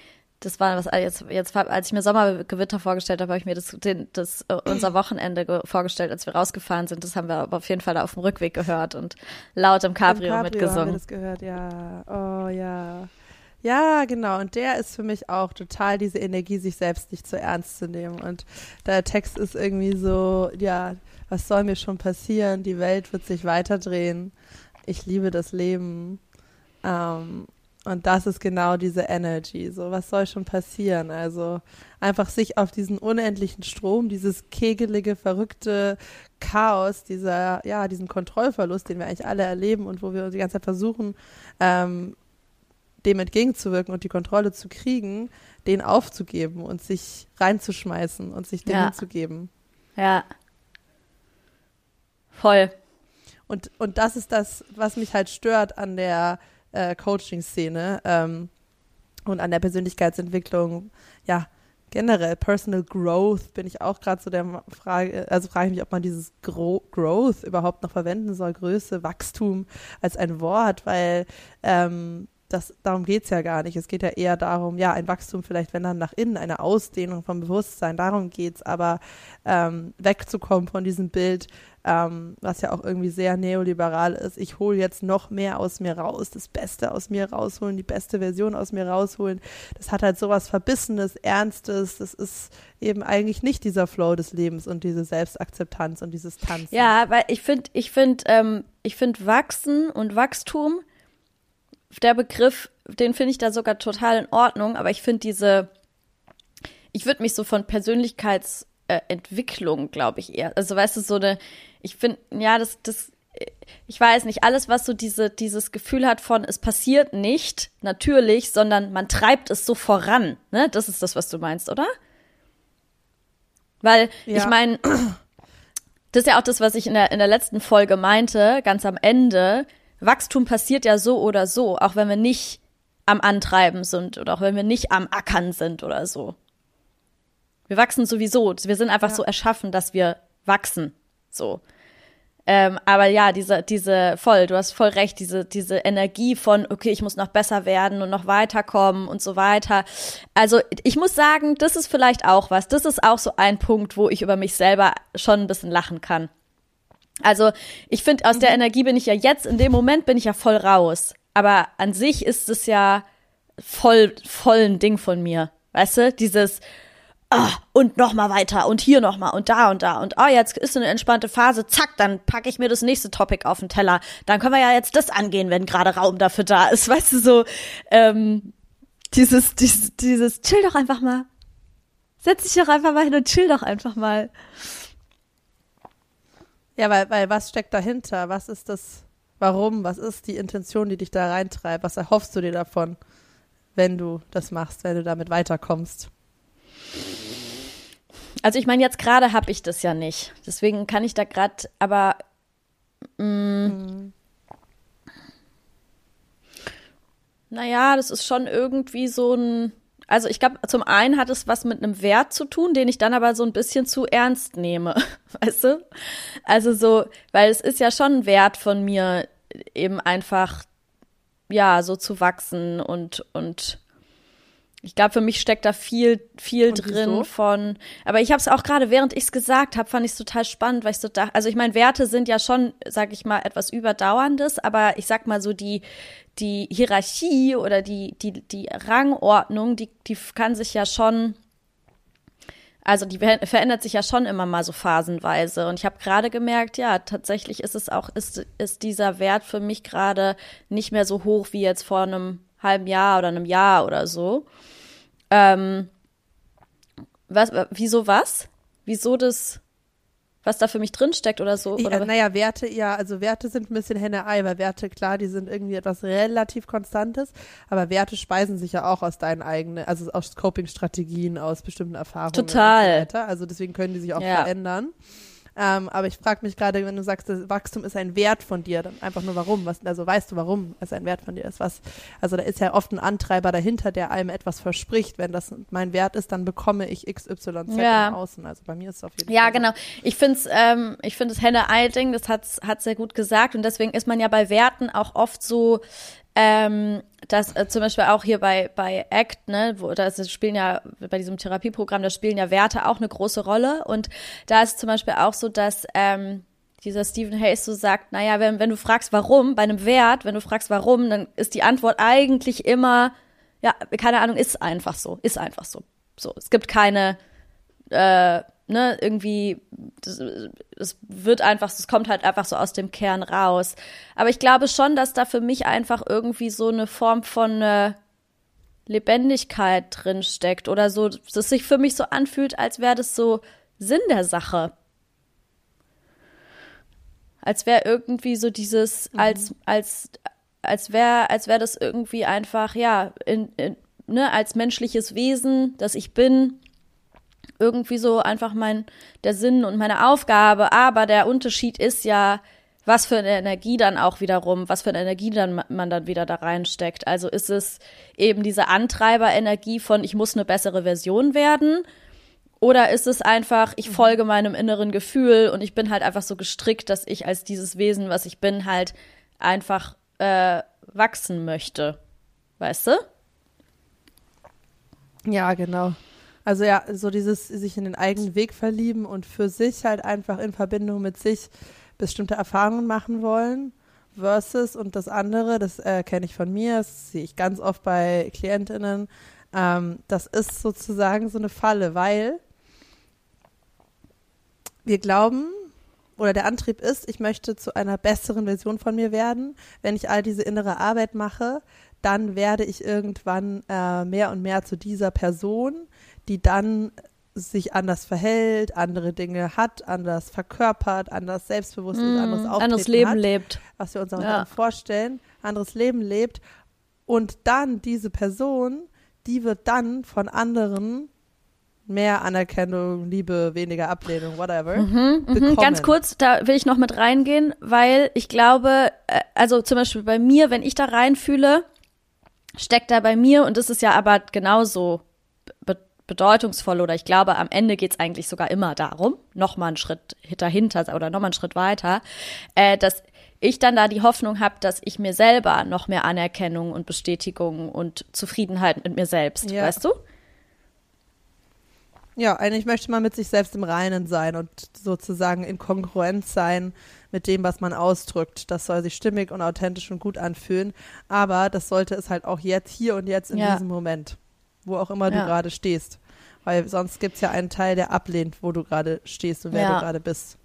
Speaker 1: das war was jetzt jetzt als ich mir Sommergewitter vorgestellt habe, habe ich mir das, den, das uh, unser Wochenende vorgestellt, als wir rausgefahren sind. Das haben wir aber auf jeden Fall auf dem Rückweg gehört und laut im Cabrio, Im Cabrio mitgesungen. Haben wir
Speaker 2: das gehört, ja. Oh ja. Ja, genau. Und der ist für mich auch total diese Energie, sich selbst nicht zu ernst zu nehmen. Und der Text ist irgendwie so, ja, was soll mir schon passieren? Die Welt wird sich weiterdrehen. Ich liebe das Leben. Ähm, und das ist genau diese Energy. So, was soll schon passieren? Also einfach sich auf diesen unendlichen Strom, dieses kegelige, verrückte Chaos, dieser, ja, diesen Kontrollverlust, den wir eigentlich alle erleben und wo wir die ganze Zeit versuchen, ähm, dem entgegenzuwirken und die Kontrolle zu kriegen, den aufzugeben und sich reinzuschmeißen und sich dem ja. hinzugeben.
Speaker 1: Ja. Voll.
Speaker 2: Und, und das ist das, was mich halt stört an der äh, Coaching-Szene ähm, und an der Persönlichkeitsentwicklung. Ja, generell Personal Growth bin ich auch gerade zu der Frage, also frage ich mich, ob man dieses Gro Growth überhaupt noch verwenden soll, Größe, Wachstum als ein Wort, weil ähm, das, darum geht es ja gar nicht. Es geht ja eher darum, ja, ein Wachstum vielleicht, wenn dann nach innen, eine Ausdehnung vom Bewusstsein, darum geht es, aber ähm, wegzukommen von diesem Bild, ähm, was ja auch irgendwie sehr neoliberal ist. Ich hole jetzt noch mehr aus mir raus, das Beste aus mir rausholen, die beste Version aus mir rausholen. Das hat halt sowas Verbissenes, Ernstes. Das ist eben eigentlich nicht dieser Flow des Lebens und diese Selbstakzeptanz und dieses Tanzen.
Speaker 1: Ja, weil ich finde, ich finde, ähm, ich finde Wachsen und Wachstum der Begriff, den finde ich da sogar total in Ordnung, aber ich finde diese, ich würde mich so von Persönlichkeitsentwicklung, äh, glaube ich, eher, also weißt du, so eine, ich finde, ja, das, das, ich weiß nicht, alles, was so diese, dieses Gefühl hat von, es passiert nicht, natürlich, sondern man treibt es so voran, ne? Das ist das, was du meinst, oder? Weil, ja. ich meine, das ist ja auch das, was ich in der, in der letzten Folge meinte, ganz am Ende, Wachstum passiert ja so oder so, auch wenn wir nicht am Antreiben sind oder auch wenn wir nicht am Ackern sind oder so. Wir wachsen sowieso. Wir sind einfach ja. so erschaffen, dass wir wachsen. So. Ähm, aber ja, diese, diese, voll, du hast voll recht, diese, diese Energie von, okay, ich muss noch besser werden und noch weiterkommen und so weiter. Also ich muss sagen, das ist vielleicht auch was. Das ist auch so ein Punkt, wo ich über mich selber schon ein bisschen lachen kann. Also ich finde, aus mhm. der Energie bin ich ja jetzt, in dem Moment bin ich ja voll raus. Aber an sich ist es ja voll, voll ein Ding von mir. Weißt du? Dieses, ah, und noch mal weiter und hier noch mal und da und da und ah, jetzt ist eine entspannte Phase, zack, dann packe ich mir das nächste Topic auf den Teller. Dann können wir ja jetzt das angehen, wenn gerade Raum dafür da ist. Weißt du, so, ähm, dieses, dieses, dieses, chill doch einfach mal. Setz dich doch einfach mal hin und chill doch einfach mal.
Speaker 2: Ja, weil, weil was steckt dahinter? Was ist das, warum? Was ist die Intention, die dich da reintreibt? Was erhoffst du dir davon, wenn du das machst, wenn du damit weiterkommst?
Speaker 1: Also ich meine, jetzt gerade habe ich das ja nicht. Deswegen kann ich da gerade, aber mh, mm, mhm. naja, das ist schon irgendwie so ein also ich glaube, zum einen hat es was mit einem Wert zu tun, den ich dann aber so ein bisschen zu ernst nehme, weißt du? Also so, weil es ist ja schon ein Wert von mir, eben einfach, ja, so zu wachsen und, und ich glaube, für mich steckt da viel, viel drin von. Aber ich habe es auch gerade, während ich es gesagt habe, fand ich es total spannend, weil ich so dachte, also ich meine, Werte sind ja schon, sag ich mal, etwas Überdauerndes, aber ich sag mal so, die, die Hierarchie oder die, die, die Rangordnung, die, die kann sich ja schon also die verändert sich ja schon immer mal so phasenweise. Und ich habe gerade gemerkt, ja, tatsächlich ist es auch, ist, ist dieser Wert für mich gerade nicht mehr so hoch wie jetzt vor einem halben Jahr oder einem Jahr oder so. Ähm, was, wieso was? Wieso das was da für mich drinsteckt oder so.
Speaker 2: Oder? Ja, naja, Werte, ja, also Werte sind ein bisschen Henne-Ei, weil Werte, klar, die sind irgendwie etwas relativ Konstantes, aber Werte speisen sich ja auch aus deinen eigenen, also aus Coping-Strategien, aus bestimmten Erfahrungen.
Speaker 1: Total. So.
Speaker 2: Also deswegen können die sich auch ja. verändern. Ähm, aber ich frage mich gerade, wenn du sagst, Wachstum ist ein Wert von dir, dann einfach nur warum? Was, also weißt du, warum es ein Wert von dir ist? Was, also da ist ja oft ein Antreiber dahinter, der einem etwas verspricht. Wenn das mein Wert ist, dann bekomme ich XYZ ja. im Außen. Also bei mir ist es auf jeden
Speaker 1: ja, Fall. Ja, genau. Ich finde es, ähm, ich finde das Henne-Ei-Ding, das hat hat sehr gut gesagt. Und deswegen ist man ja bei Werten auch oft so, ähm, dass äh, zum Beispiel auch hier bei, bei ACT, ne, wo das spielen ja bei diesem Therapieprogramm, da spielen ja Werte auch eine große Rolle. Und da ist zum Beispiel auch so, dass ähm, dieser Stephen Hayes so sagt, naja, wenn, wenn du fragst, warum, bei einem Wert, wenn du fragst, warum, dann ist die Antwort eigentlich immer, ja, keine Ahnung, ist einfach so, ist einfach so. So, es gibt keine äh, ne, irgendwie, es wird einfach, es kommt halt einfach so aus dem Kern raus. Aber ich glaube schon, dass da für mich einfach irgendwie so eine Form von äh, Lebendigkeit drin steckt oder so, dass sich für mich so anfühlt, als wäre das so Sinn der Sache. Als wäre irgendwie so dieses, mhm. als, als, als wäre, als wäre das irgendwie einfach, ja, in, in, ne, als menschliches Wesen, das ich bin, irgendwie so einfach mein, der Sinn und meine Aufgabe. Aber der Unterschied ist ja, was für eine Energie dann auch wiederum, was für eine Energie dann man dann wieder da reinsteckt. Also ist es eben diese Antreiberenergie von, ich muss eine bessere Version werden? Oder ist es einfach, ich mhm. folge meinem inneren Gefühl und ich bin halt einfach so gestrickt, dass ich als dieses Wesen, was ich bin, halt einfach äh, wachsen möchte. Weißt du?
Speaker 2: Ja, genau. Also ja, so dieses sich in den eigenen Weg verlieben und für sich halt einfach in Verbindung mit sich bestimmte Erfahrungen machen wollen versus und das andere, das äh, kenne ich von mir, das sehe ich ganz oft bei Klientinnen, ähm, das ist sozusagen so eine Falle, weil wir glauben, oder der Antrieb ist, ich möchte zu einer besseren Version von mir werden. Wenn ich all diese innere Arbeit mache, dann werde ich irgendwann äh, mehr und mehr zu dieser Person, die dann sich anders verhält, andere Dinge hat, anders verkörpert, anders selbstbewusst mm, ist, anderes Auftreten
Speaker 1: anderes Leben
Speaker 2: hat,
Speaker 1: lebt.
Speaker 2: Was wir uns auch ja. vorstellen, anderes Leben lebt. Und dann diese Person, die wird dann von anderen mehr Anerkennung, Liebe, weniger Ablehnung, whatever. Mhm,
Speaker 1: mhm. Ganz kurz, da will ich noch mit reingehen, weil ich glaube, äh, also zum Beispiel bei mir, wenn ich da reinfühle, steckt da bei mir, und das ist ja aber genauso bedeutungsvoll oder ich glaube, am Ende geht es eigentlich sogar immer darum, nochmal einen Schritt dahinter oder nochmal einen Schritt weiter, äh, dass ich dann da die Hoffnung habe, dass ich mir selber noch mehr Anerkennung und Bestätigung und Zufriedenheit mit mir selbst, ja. weißt du?
Speaker 2: Ja, eigentlich möchte man mit sich selbst im Reinen sein und sozusagen in Kongruenz sein mit dem, was man ausdrückt. Das soll sich stimmig und authentisch und gut anfühlen. Aber das sollte es halt auch jetzt, hier und jetzt in ja. diesem Moment, wo auch immer ja. du gerade stehst. Weil sonst gibt es ja einen Teil, der ablehnt, wo du gerade stehst und wer ja. du gerade bist.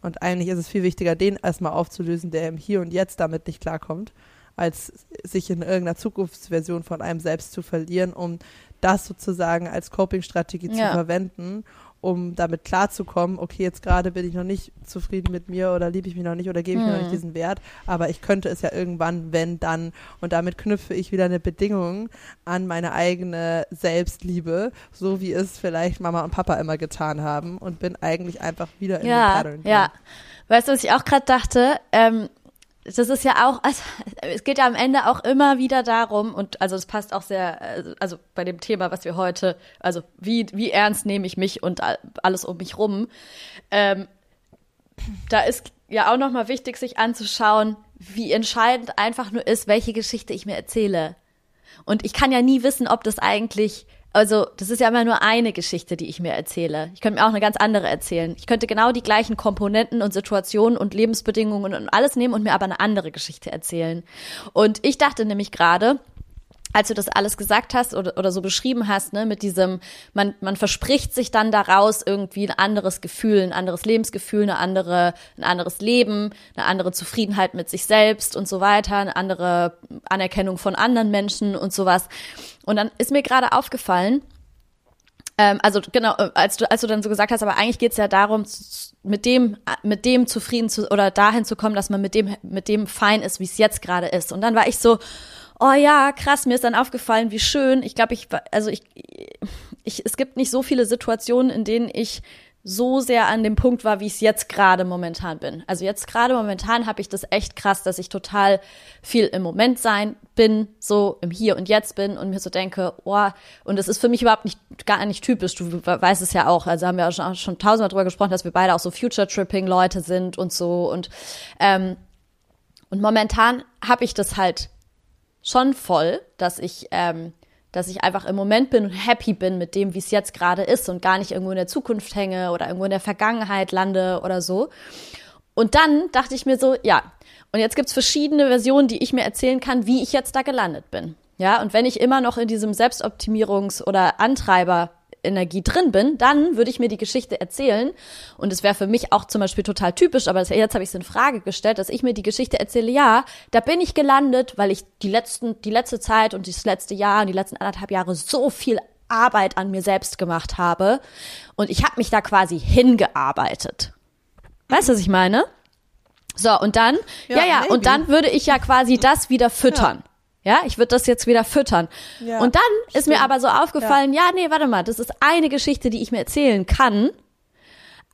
Speaker 2: Und eigentlich ist es viel wichtiger, den erstmal aufzulösen, der im Hier und Jetzt damit nicht klarkommt, als sich in irgendeiner Zukunftsversion von einem selbst zu verlieren, um das sozusagen als Coping-Strategie ja. zu verwenden, um damit klarzukommen, okay, jetzt gerade bin ich noch nicht zufrieden mit mir oder liebe ich mich noch nicht oder gebe ich mhm. mir noch nicht hm. diesen Wert, aber ich könnte es ja irgendwann, wenn, dann. Und damit knüpfe ich wieder eine Bedingung an meine eigene Selbstliebe, so wie es vielleicht Mama und Papa immer getan haben und bin eigentlich einfach wieder in
Speaker 1: ja,
Speaker 2: den Pattern.
Speaker 1: Ja, weißt du, was ich auch gerade dachte? Ähm, das ist ja auch, also, es geht ja am Ende auch immer wieder darum, und also es passt auch sehr, also bei dem Thema, was wir heute, also wie, wie ernst nehme ich mich und alles um mich rum, ähm, da ist ja auch nochmal wichtig, sich anzuschauen, wie entscheidend einfach nur ist, welche Geschichte ich mir erzähle. Und ich kann ja nie wissen, ob das eigentlich also, das ist ja immer nur eine Geschichte, die ich mir erzähle. Ich könnte mir auch eine ganz andere erzählen. Ich könnte genau die gleichen Komponenten und Situationen und Lebensbedingungen und alles nehmen und mir aber eine andere Geschichte erzählen. Und ich dachte nämlich gerade, als du das alles gesagt hast oder, oder so beschrieben hast, ne, mit diesem, man, man verspricht sich dann daraus irgendwie ein anderes Gefühl, ein anderes Lebensgefühl, eine andere, ein anderes Leben, eine andere Zufriedenheit mit sich selbst und so weiter, eine andere Anerkennung von anderen Menschen und sowas. Und dann ist mir gerade aufgefallen, ähm, also genau, äh, als du, als du dann so gesagt hast, aber eigentlich geht's ja darum, mit dem, mit dem zufrieden zu oder dahin zu kommen, dass man mit dem, mit dem fein ist, wie es jetzt gerade ist. Und dann war ich so, oh ja, krass, mir ist dann aufgefallen, wie schön. Ich glaube, ich, also ich, ich, es gibt nicht so viele Situationen, in denen ich so sehr an dem Punkt war, wie ich es jetzt gerade momentan bin. Also jetzt gerade momentan habe ich das echt krass, dass ich total viel im Moment sein bin, so im Hier und Jetzt bin und mir so denke, oh, und es ist für mich überhaupt nicht gar nicht typisch. Du weißt es ja auch. Also haben wir auch schon, schon tausendmal drüber gesprochen, dass wir beide auch so Future Tripping Leute sind und so und ähm, und momentan habe ich das halt schon voll, dass ich, ähm, dass ich einfach im Moment bin und happy bin mit dem, wie es jetzt gerade ist und gar nicht irgendwo in der Zukunft hänge oder irgendwo in der Vergangenheit lande oder so. Und dann dachte ich mir so, ja, und jetzt gibt's verschiedene Versionen, die ich mir erzählen kann, wie ich jetzt da gelandet bin. Ja, und wenn ich immer noch in diesem Selbstoptimierungs- oder Antreiber Energie drin bin, dann würde ich mir die Geschichte erzählen. Und es wäre für mich auch zum Beispiel total typisch, aber jetzt habe ich es in Frage gestellt, dass ich mir die Geschichte erzähle, ja, da bin ich gelandet, weil ich die letzten, die letzte Zeit und das letzte Jahr und die letzten anderthalb Jahre so viel Arbeit an mir selbst gemacht habe. Und ich habe mich da quasi hingearbeitet. Weißt du, was ich meine? So, und dann, ja, ja, ja und dann würde ich ja quasi das wieder füttern. Ja. Ja, ich würde das jetzt wieder füttern. Ja, und dann stimmt. ist mir aber so aufgefallen, ja. ja, nee, warte mal, das ist eine Geschichte, die ich mir erzählen kann.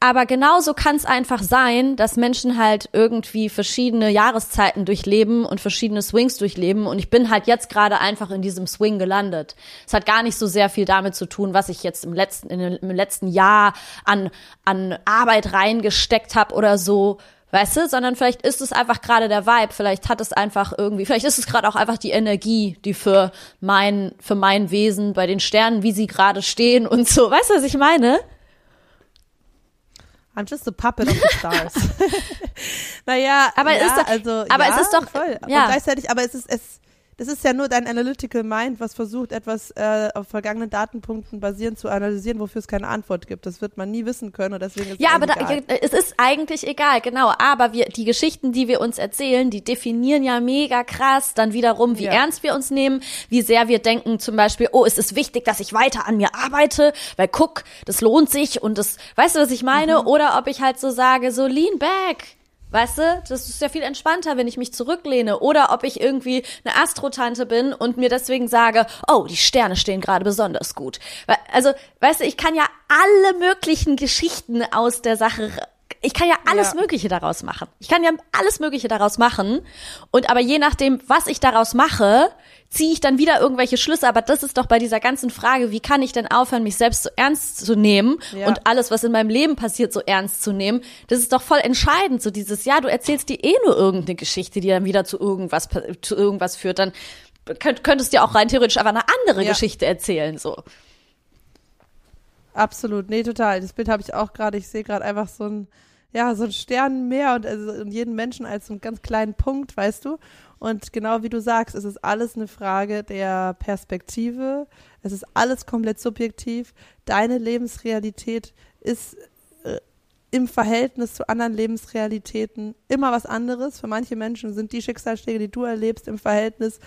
Speaker 1: Aber genauso kann es einfach sein, dass Menschen halt irgendwie verschiedene Jahreszeiten durchleben und verschiedene Swings durchleben. Und ich bin halt jetzt gerade einfach in diesem Swing gelandet. Es hat gar nicht so sehr viel damit zu tun, was ich jetzt im letzten, im letzten Jahr an, an Arbeit reingesteckt habe oder so, Weißt du, sondern vielleicht ist es einfach gerade der Vibe, vielleicht hat es einfach irgendwie, vielleicht ist es gerade auch einfach die Energie, die für mein, für mein Wesen bei den Sternen, wie sie gerade stehen und so. Weißt du, was ich meine?
Speaker 2: I'm just a puppet of the stars. naja,
Speaker 1: aber,
Speaker 2: ja,
Speaker 1: ist doch,
Speaker 2: also,
Speaker 1: aber
Speaker 2: ja,
Speaker 1: es ist doch,
Speaker 2: voll.
Speaker 1: Ja.
Speaker 2: Und gleichzeitig, aber es ist, es, das ist ja nur dein Analytical Mind, was versucht, etwas äh, auf vergangenen Datenpunkten basierend zu analysieren, wofür es keine Antwort gibt. Das wird man nie wissen können und deswegen ist
Speaker 1: ja,
Speaker 2: es
Speaker 1: aber da,
Speaker 2: egal.
Speaker 1: es ist eigentlich egal, genau. Aber wir, die Geschichten, die wir uns erzählen, die definieren ja mega krass dann wiederum, wie
Speaker 2: Ja.
Speaker 1: ernst wir uns nehmen, wie sehr wir denken, zum Beispiel, oh, es ist wichtig, dass ich weiter an mir arbeite, weil guck, das lohnt sich und das, weißt du, was ich meine? Oder ob ich halt so sage, so lean back. Weißt du, das ist ja viel entspannter, wenn ich mich zurücklehne. Oder ob ich irgendwie eine Astrotante bin und mir deswegen sage, oh, die Sterne stehen gerade besonders gut. Also, weißt du, ich kann ja alle möglichen Geschichten aus der Sache ich kann ja alles
Speaker 2: Ja.
Speaker 1: Mögliche daraus machen. Ich kann ja alles Mögliche daraus machen. Und aber je nachdem, was ich daraus mache, ziehe ich dann wieder irgendwelche Schlüsse. Aber das ist doch bei dieser ganzen Frage, wie kann ich denn aufhören, mich selbst so ernst zu nehmen
Speaker 2: Ja.
Speaker 1: und alles, was in meinem Leben passiert, so ernst zu nehmen. Das ist doch voll entscheidend, so dieses, ja, du erzählst dir eh nur irgendeine Geschichte, die dann wieder zu irgendwas, zu irgendwas führt. Dann könnt, könntest dir auch rein theoretisch einfach eine andere
Speaker 2: Ja.
Speaker 1: Geschichte erzählen, so.
Speaker 2: Absolut, nee, total. Das Bild habe ich auch gerade. Ich sehe gerade einfach so ein, ja, so ein Sternenmeer und, also, und jeden Menschen als so einen ganz kleinen Punkt, weißt du? Und genau wie du sagst, es ist alles eine Frage der Perspektive. Es ist alles komplett subjektiv. Deine Lebensrealität ist äh, im Verhältnis zu anderen Lebensrealitäten immer was anderes. Für manche Menschen sind die Schicksalsschläge, die du erlebst, im Verhältnis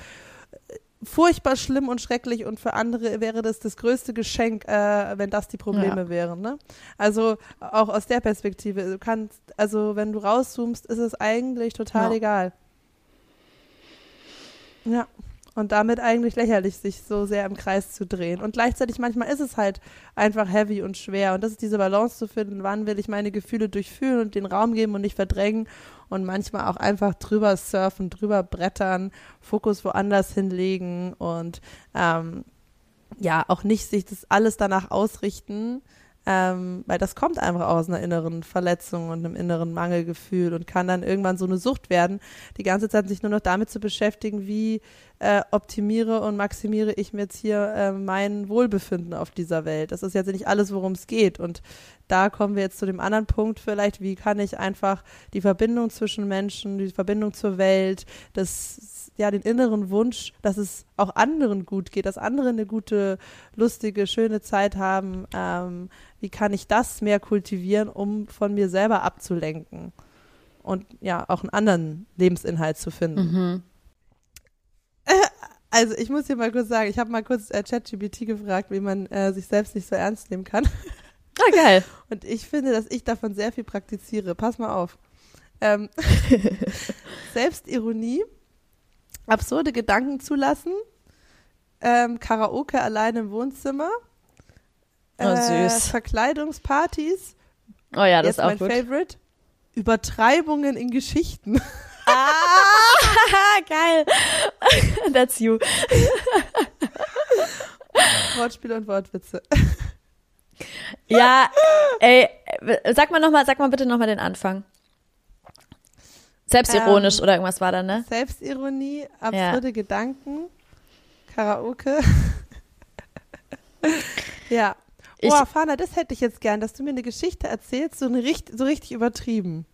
Speaker 2: äh, furchtbar schlimm und schrecklich und für andere wäre das das größte Geschenk, äh, wenn das die Probleme
Speaker 1: Ja.
Speaker 2: wären. Ne? Also auch aus der Perspektive, du kannst, also wenn du rauszoomst, ist es eigentlich total
Speaker 1: Ja.
Speaker 2: egal. Ja. Und damit eigentlich lächerlich, sich so sehr im Kreis zu drehen. Und gleichzeitig manchmal ist es halt einfach heavy und schwer. Und das ist diese Balance zu finden, wann will ich meine Gefühle durchfühlen und den Raum geben und nicht verdrängen. Und manchmal auch einfach drüber surfen, drüber brettern, Fokus woanders hinlegen und ähm, ja, auch nicht sich das alles danach ausrichten, ähm, weil das kommt einfach aus einer inneren Verletzung und einem inneren Mangelgefühl und kann dann irgendwann so eine Sucht werden, die ganze Zeit sich nur noch damit zu beschäftigen, wie äh, optimiere und maximiere ich mir jetzt hier äh, mein Wohlbefinden auf dieser Welt. Das ist jetzt nicht alles, worum es geht und da kommen wir jetzt zu dem anderen Punkt vielleicht, wie kann ich einfach die Verbindung zwischen Menschen, die Verbindung zur Welt, das, ja, den inneren Wunsch, dass es auch anderen gut geht, dass andere eine gute, lustige, schöne Zeit haben, ähm, wie kann ich das mehr kultivieren, um von mir selber abzulenken und ja, auch einen anderen Lebensinhalt zu finden. Mhm. Also ich muss hier mal kurz sagen, ich habe mal kurz äh, ChatGPT gefragt, wie man äh, sich selbst nicht so ernst nehmen kann.
Speaker 1: Ah, geil.
Speaker 2: Und ich finde, dass ich davon sehr viel praktiziere. Pass mal auf. Ähm, Selbstironie, absurde Gedanken zulassen, ähm, Karaoke allein im Wohnzimmer,
Speaker 1: oh, äh.
Speaker 2: Verkleidungspartys.
Speaker 1: Oh ja, das ist auch
Speaker 2: mein
Speaker 1: gut.
Speaker 2: Favorite. Übertreibungen in Geschichten.
Speaker 1: Ah, geil. That's you.
Speaker 2: Wortspiele und Wortwitze.
Speaker 1: Ja, ey, sag mal noch mal, sag mal bitte noch mal den Anfang. Selbstironisch ähm, oder irgendwas war da, ne?
Speaker 2: Selbstironie, absurde ja. Gedanken, Karaoke. ja. Boah, Fana, das hätte ich jetzt gern, dass du mir eine Geschichte erzählst, so, eine, so richtig übertrieben.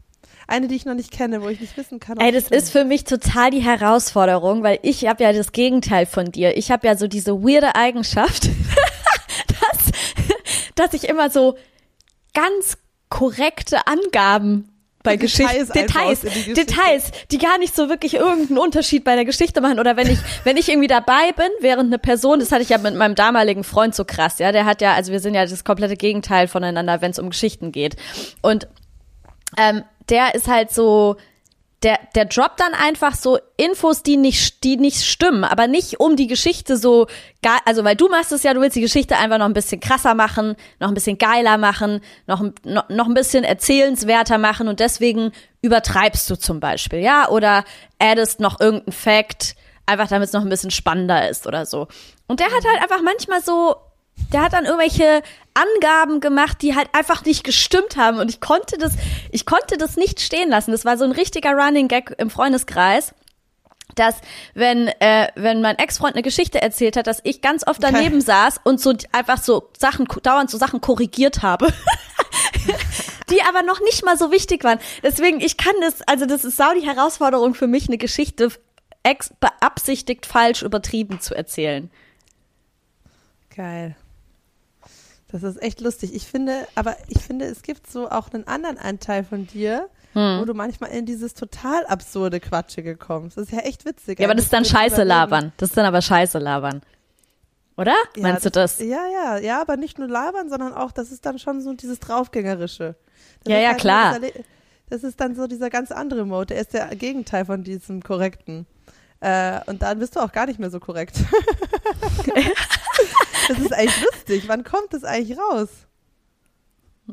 Speaker 2: Eine, die ich noch nicht kenne, wo ich nicht wissen kann.
Speaker 1: Ey, das ist für mich total die Herausforderung, weil ich habe ja das Gegenteil von dir. Ich habe ja so diese weirde Eigenschaft, dass, dass ich immer so ganz korrekte Angaben bei Geschichten, Details, die Details, die gar nicht so wirklich irgendeinen Unterschied bei der Geschichte machen. Oder wenn ich, wenn ich irgendwie dabei bin, während eine Person, das hatte ich ja mit meinem damaligen Freund so krass, ja, der hat ja, also wir sind ja das komplette Gegenteil voneinander, wenn es um Geschichten geht. Und ähm, der ist halt so, der, der droppt dann einfach so Infos, die nicht, die nicht stimmen, aber nicht um die Geschichte so, also weil du machst es ja, du willst die Geschichte einfach noch ein bisschen krasser machen, noch ein bisschen geiler machen, noch, noch, noch ein bisschen erzählenswerter machen und deswegen übertreibst du zum Beispiel, ja, oder addest noch irgendeinen Fact, einfach damit es noch ein bisschen spannender ist oder so. Und der hat halt einfach manchmal so der hat dann irgendwelche Angaben gemacht, die halt einfach nicht gestimmt haben und ich konnte das, ich konnte das nicht stehen lassen. Das war so ein richtiger Running Gag im Freundeskreis dass wenn äh, wenn mein Ex-Freund eine Geschichte erzählt hat, dass ich ganz oft daneben okay. saß und so einfach so Sachen dauernd so Sachen korrigiert habe, die aber noch nicht mal so wichtig waren. Deswegen ich kann das, also das ist sau die Herausforderung für mich, eine Geschichte ex beabsichtigt falsch übertrieben zu erzählen.
Speaker 2: Geil. Das ist echt lustig. Ich finde, aber ich finde, es gibt so auch einen anderen Anteil von dir, hm. wo du manchmal in dieses total absurde Quatschige kommst. Das ist ja echt witzig.
Speaker 1: Ja, aber das ist dann Scheiße labern. Das ist dann aber Scheiße labern. Oder? Ja, Meinst du das?
Speaker 2: Ja, ja, ja, aber nicht nur labern, sondern auch, das ist dann schon so dieses Draufgängerische.
Speaker 1: Das ja, ja, halt klar.
Speaker 2: Dieser, das ist dann so dieser ganz andere Mode. Der ist der Gegenteil von diesem korrekten. Äh, und dann bist du auch gar nicht mehr so korrekt. das ist eigentlich lustig. Wann kommt das eigentlich raus?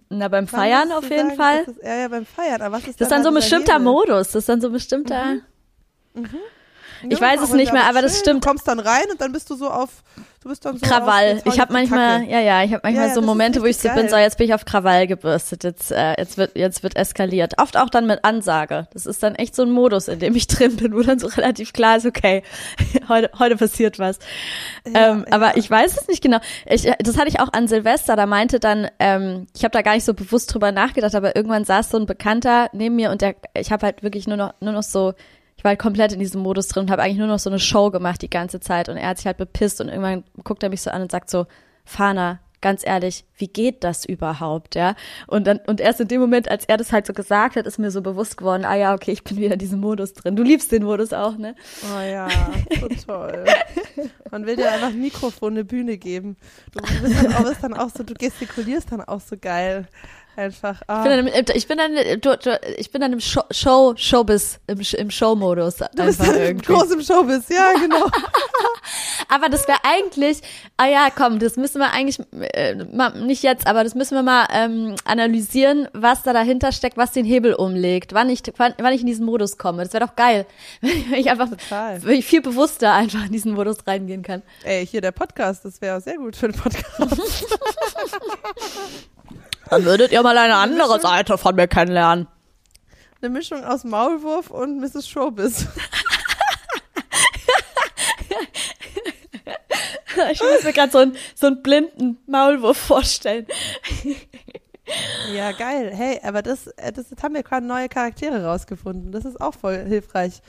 Speaker 1: Na, beim Feiern auf jeden sagen, Fall.
Speaker 2: Ist, ja, ja, beim Feiern. Aber was ist
Speaker 1: das ist dann, dann so ein bestimmter Hebel? Modus. Das ist dann so ein bestimmter. Mhm. Mhm. Ich ja, weiß es nicht mehr, aber das stimmt.
Speaker 2: Du kommst dann rein und dann bist du so auf Du bist dann so
Speaker 1: Krawall. Ich habe manchmal, Kacke. ja, ja, ich habe manchmal ja, ja, so Momente, wo ich so geil. bin, so jetzt bin ich auf Krawall gebürstet, jetzt, äh, jetzt wird, jetzt wird eskaliert. Oft auch dann mit Ansage. Das ist dann echt so ein Modus, in dem ich drin bin, wo dann so relativ klar ist, okay, heute, heute passiert was. Ja, ähm, aber ich weiß es nicht genau. Ich, das hatte ich auch an Silvester. Da meinte dann, ähm, ich habe da gar nicht so bewusst drüber nachgedacht, aber irgendwann saß so ein Bekannter neben mir und der, ich habe halt wirklich nur noch, nur noch so ich war halt komplett in diesem Modus drin und habe eigentlich nur noch so eine Show gemacht die ganze Zeit und er hat sich halt bepisst und irgendwann guckt er mich so an und sagt so, Fana, ganz ehrlich, wie geht das überhaupt, ja? Und dann, und erst in dem Moment, als er das halt so gesagt hat, ist mir so bewusst geworden, ah ja, okay, ich bin wieder in diesem Modus drin. Du liebst den Modus auch, ne?
Speaker 2: Oh ja, so toll. Man will dir einfach ein Mikrofon, eine Bühne geben. Du bist dann, auch, bist dann auch so, du gestikulierst dann auch so geil. Einfach. Ah.
Speaker 1: Ich bin dann, ich bin dann, du, ich bin dann im Show, Show Showbiz, im, im Show-Modus.
Speaker 2: Du bist dann irgendwie. groß im Showbiz, ja, genau.
Speaker 1: aber das wäre eigentlich, ah ja, komm, das müssen wir eigentlich, äh, nicht jetzt, aber das müssen wir mal ähm, analysieren, was da dahinter steckt, was den Hebel umlegt, wann ich, wann, wann ich in diesen Modus komme. Das wäre doch geil, wenn ich einfach wenn ich viel bewusster einfach in diesen Modus reingehen kann.
Speaker 2: Ey, hier der Podcast, das wäre sehr gut für den Podcast.
Speaker 1: Dann würdet ihr mal eine andere Seite von mir kennenlernen.
Speaker 2: Eine Mischung aus Maulwurf und Mrs. Showbiz.
Speaker 1: ich muss mir gerade so, einen, so einen blinden Maulwurf vorstellen.
Speaker 2: Ja, geil. Hey, aber das, äh, das, das haben wir gerade neue Charaktere rausgefunden. Das ist auch voll hilfreich,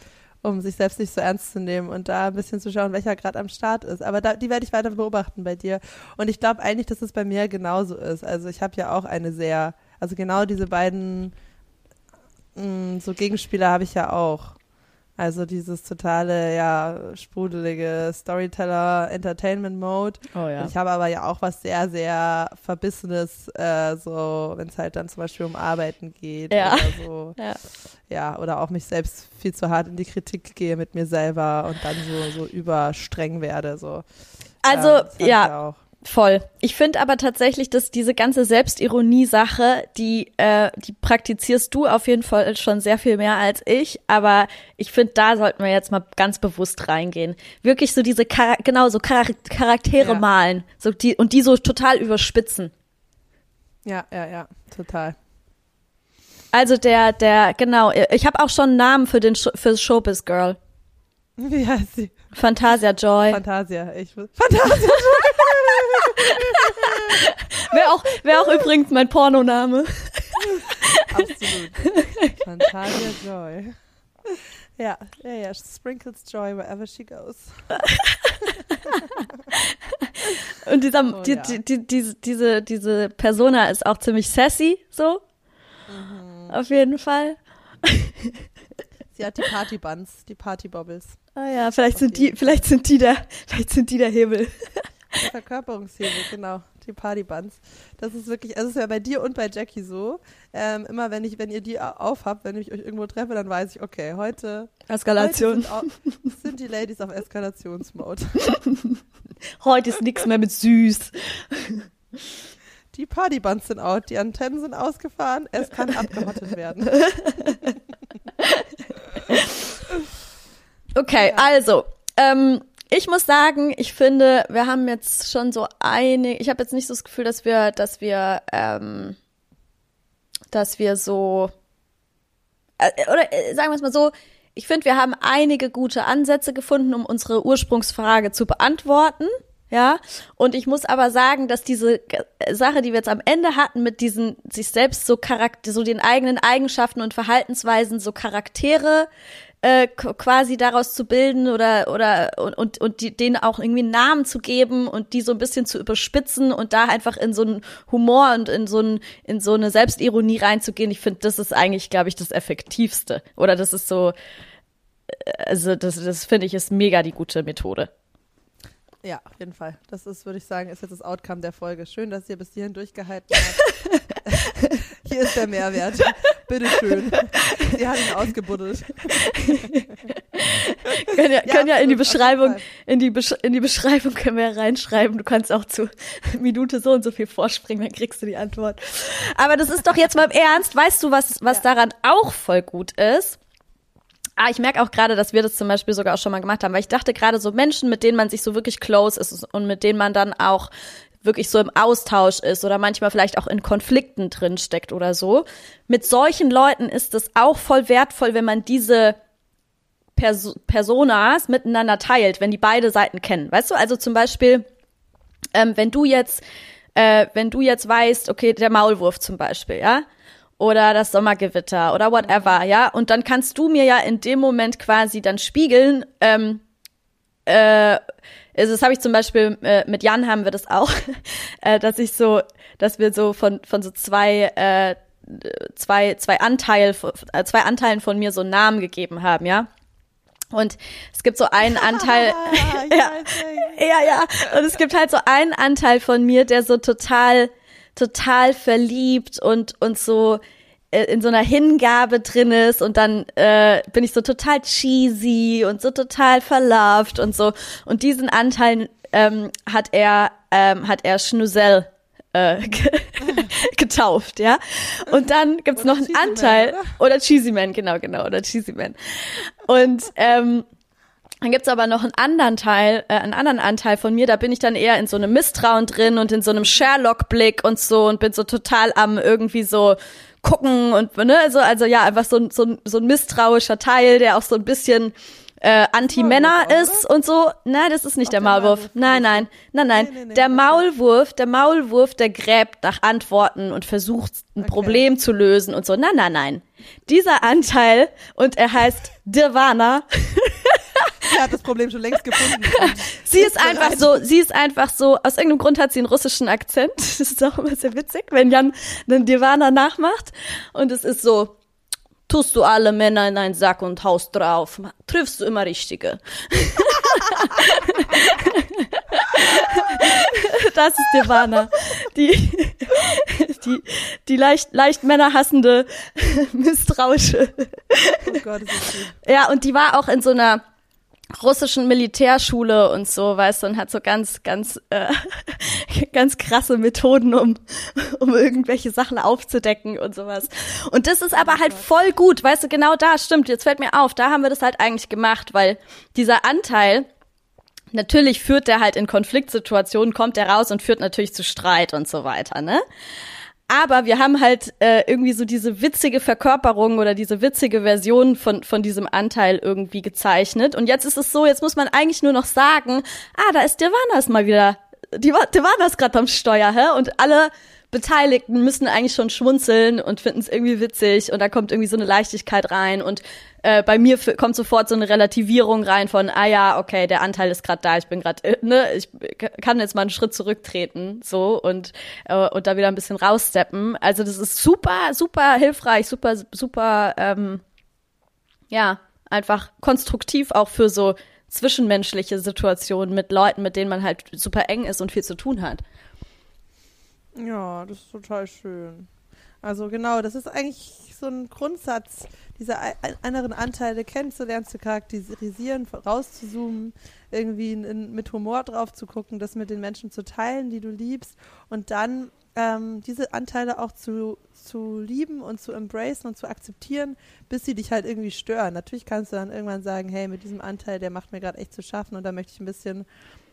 Speaker 2: um sich selbst nicht so ernst zu nehmen und da ein bisschen zu schauen, welcher gerade am Start ist. Aber da, die werde ich weiter beobachten bei dir. Und ich glaube eigentlich, dass es bei mir genauso ist. Also ich habe ja auch eine sehr, also genau diese beiden mh, mm, so Gegenspieler habe ich ja auch. Also dieses totale, ja, sprudelige Storyteller Entertainment Mode. Oh ja. Und ich habe aber ja auch was sehr, sehr Verbissenes, äh, so, wenn es halt dann zum Beispiel um Arbeiten geht ja. oder so. Ja. ja, oder auch mich selbst viel zu hart in die Kritik gehe mit mir selber und dann so, so überstreng werde. So.
Speaker 1: Also, ja. ja Voll. Ich finde aber tatsächlich, dass diese ganze Selbstironie-Sache, die, äh, die praktizierst du auf jeden Fall schon sehr viel mehr als ich. Aber ich finde, da sollten wir jetzt mal ganz bewusst reingehen. Wirklich so diese, Char genau, so Char Charaktere ja. malen. So die, und die so total überspitzen.
Speaker 2: Ja, ja, ja, total.
Speaker 1: Also der, der, genau, ich habe auch schon einen Namen für den, für Showbiz Girl.
Speaker 2: Wie heißt sie?
Speaker 1: Fantasia Joy.
Speaker 2: Fantasia, ich Fantasia Joy.
Speaker 1: Wäre auch, wär auch übrigens mein Pornoname.
Speaker 2: Absolut. Fantasia Joy. Ja, ja, ja. Sprinkles Joy wherever she goes.
Speaker 1: Und dieser, oh, die, ja. die, die, diese, diese, diese Persona ist auch ziemlich sassy, so. Mhm. Auf jeden Fall.
Speaker 2: Sie hat die Partybuns, die Partybobbles.
Speaker 1: Ah ja, vielleicht sind die, vielleicht sind die der, vielleicht sind die der Hebel.
Speaker 2: Der Verkörperungshebel, genau. Die Partybuns. Das ist wirklich, also es ist ja bei dir und bei Jackie so. Ähm, immer wenn ich, wenn ihr die aufhabt, wenn ich euch irgendwo treffe, dann weiß ich, okay, heute.
Speaker 1: Eskalation.
Speaker 2: Heute sind, sind, die Ladies auf Eskalationsmode.
Speaker 1: heute ist nichts mehr mit süß.
Speaker 2: Die Partybuns sind out, die Antennen sind ausgefahren, es kann abgehottet werden.
Speaker 1: okay, ja. also, ähm, ich muss sagen, ich finde, wir haben jetzt schon so eine, ich habe jetzt nicht so das Gefühl, dass wir, dass wir, ähm, dass wir so, äh, oder äh, sagen wir es mal so, ich finde, wir haben einige gute Ansätze gefunden, um unsere Ursprungsfrage zu beantworten. Ja, und ich muss aber sagen, dass diese Sache, die wir jetzt am Ende hatten, mit diesen sich selbst so Charakter, so den eigenen Eigenschaften und Verhaltensweisen so Charaktere äh, quasi daraus zu bilden oder oder und und, und die, denen auch irgendwie einen Namen zu geben und die so ein bisschen zu überspitzen und da einfach in so einen Humor und in so ein, in so eine Selbstironie reinzugehen. Ich finde, das ist eigentlich, glaube ich, das effektivste oder das ist so äh, also das das finde ich ist mega die gute Methode.
Speaker 2: Ja, auf jeden Fall. Das ist, würde ich sagen, ist jetzt das Outcome der Folge. Schön, dass ihr bis hierhin durchgehalten habt. Hier ist der Mehrwert. Bitteschön. Sie hat ihn ausgebuddelt.
Speaker 1: können ja, ja, können ja in die Beschreibung, in die, Besch in die Beschreibung können wir ja reinschreiben. Du kannst auch zu Minute so und so viel vorspringen, dann kriegst du die Antwort. Aber das ist doch jetzt mal im Ernst. Weißt du, was, was ja. daran auch voll gut ist? Ah, ich merke auch gerade, dass wir das zum Beispiel sogar auch schon mal gemacht haben, weil ich dachte gerade so Menschen, mit denen man sich so wirklich close ist und mit denen man dann auch wirklich so im Austausch ist oder manchmal vielleicht auch in Konflikten drin steckt oder so. Mit solchen Leuten ist es auch voll wertvoll, wenn man diese Pers Personas miteinander teilt, wenn die beide Seiten kennen. Weißt du, also zum Beispiel, ähm, wenn du jetzt, äh, wenn du jetzt weißt, okay, der Maulwurf zum Beispiel, ja, oder das Sommergewitter oder whatever, ja. Und dann kannst du mir ja in dem Moment quasi dann spiegeln, ähm, äh, also das habe ich zum Beispiel äh, mit Jan haben wir das auch, äh, dass ich so, dass wir so von von so zwei äh, zwei zwei Anteil äh, zwei Anteilen von mir so einen Namen gegeben haben, ja. Und es gibt so einen Anteil, ja, ja, ja, und es gibt halt so einen Anteil von mir, der so total total verliebt und, und so in so einer Hingabe drin ist und dann äh, bin ich so total cheesy und so total verloved und so. Und diesen Anteil ähm, hat er, ähm, hat er Schnuzel äh, getauft, ja. Und dann gibt's oder noch einen Anteil, Man, oder? oder Cheesy Man, genau, genau, oder Cheesy Man. Und ähm, dann gibt's aber noch einen anderen Teil, äh, einen anderen Anteil von mir, da bin ich dann eher in so einem Misstrauen drin und in so einem Sherlock-Blick und so und bin so total am irgendwie so gucken und ne, also, also ja, einfach so, so, so ein misstrauischer Teil, der auch so ein bisschen äh, Anti-Männer ist und so. Nein, das ist nicht der, der Maulwurf. Maulwurf. Nein, nein, nein, nein. Nee, nee, nee, der Maulwurf, der Maulwurf, der gräbt nach Antworten und versucht ein okay. Problem zu lösen und so. Nein, nein, nein. Dieser Anteil und er heißt Dirvana.
Speaker 2: Er hat das Problem schon längst gefunden.
Speaker 1: sie ist einfach so, sie ist einfach so, aus irgendeinem Grund hat sie einen russischen Akzent. Das ist auch immer sehr witzig, wenn Jan den Dirvana nachmacht. Und es ist so, tust du alle Männer in einen Sack und haust drauf. Triffst du immer Richtige. das ist Nirvana. Die, die, die leicht, leicht männerhassende, misstrauische. Oh Gott, ist das gut. Ja, und die war auch in so einer russischen Militärschule und so, weißt du, und hat so ganz, ganz, äh, ganz krasse Methoden, um, um irgendwelche Sachen aufzudecken und sowas. Und das ist aber halt voll gut, weißt du, genau da, stimmt, jetzt fällt mir auf, da haben wir das halt eigentlich gemacht, weil dieser Anteil, natürlich führt der halt in Konfliktsituationen, kommt der raus und führt natürlich zu Streit und so weiter, ne? Aber wir haben halt äh, irgendwie so diese witzige Verkörperung oder diese witzige Version von, von diesem Anteil irgendwie gezeichnet. Und jetzt ist es so, jetzt muss man eigentlich nur noch sagen, ah, da ist Devanas mal wieder. Die, Devanas gerade am Steuer, hä? Und alle Beteiligten müssen eigentlich schon schmunzeln und finden es irgendwie witzig und da kommt irgendwie so eine Leichtigkeit rein und äh, bei mir kommt sofort so eine Relativierung rein von, ah ja, okay, der Anteil ist gerade da, ich bin gerade, äh, ne, ich kann jetzt mal einen Schritt zurücktreten, so und äh, und da wieder ein bisschen raussteppen. Also das ist super, super hilfreich, super, super, ähm, ja, einfach konstruktiv auch für so zwischenmenschliche Situationen mit Leuten, mit denen man halt super eng ist und viel zu tun hat.
Speaker 2: Ja, das ist total schön. Also genau, das ist eigentlich so ein Grundsatz, diese anderen Anteile kennenzulernen, zu charakterisieren, rauszuzoomen, irgendwie in, mit Humor drauf zu gucken, das mit den Menschen zu teilen, die du liebst und dann ähm, diese Anteile auch zu, zu lieben und zu embracen und zu akzeptieren, bis sie dich halt irgendwie stören. Natürlich kannst du dann irgendwann sagen, hey, mit diesem Anteil, der macht mir gerade echt zu schaffen und da möchte ich ein bisschen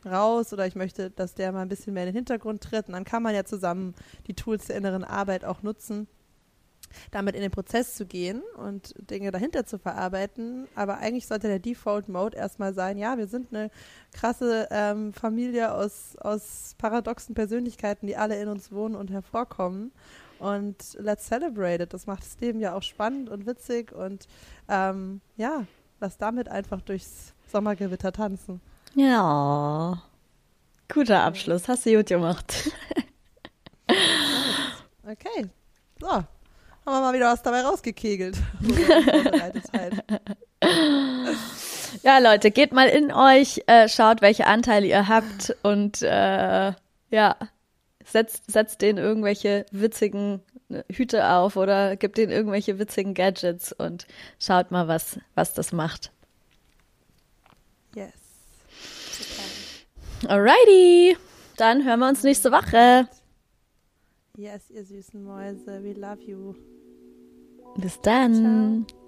Speaker 2: raus oder ich möchte, dass der mal ein bisschen mehr in den Hintergrund tritt. Und dann kann man ja zusammen die Tools der inneren Arbeit auch nutzen, damit in den Prozess zu gehen und Dinge dahinter zu verarbeiten. Aber eigentlich sollte der Default Mode erstmal sein, ja, wir sind eine krasse ähm, Familie aus, aus paradoxen Persönlichkeiten, die alle in uns wohnen und hervorkommen. Und let's celebrate it. Das macht das Leben ja auch spannend und witzig und ähm, ja, lass damit einfach durchs Sommergewitter tanzen.
Speaker 1: Ja. Guter Abschluss. Hast du gut gemacht.
Speaker 2: okay. So. Haben wir mal wieder was dabei rausgekegelt.
Speaker 1: ja, Leute, geht mal in euch, äh, schaut, welche Anteile ihr habt und äh, ja, setzt, setzt denen irgendwelche witzigen äh, Hüte auf oder gibt denen irgendwelche witzigen Gadgets und schaut mal, was, was das macht.
Speaker 2: Yes.
Speaker 1: Alrighty, dann hören wir uns nächste Woche.
Speaker 2: Yes, ihr süßen Mäuse, we love you.
Speaker 1: Bis dann. Ciao.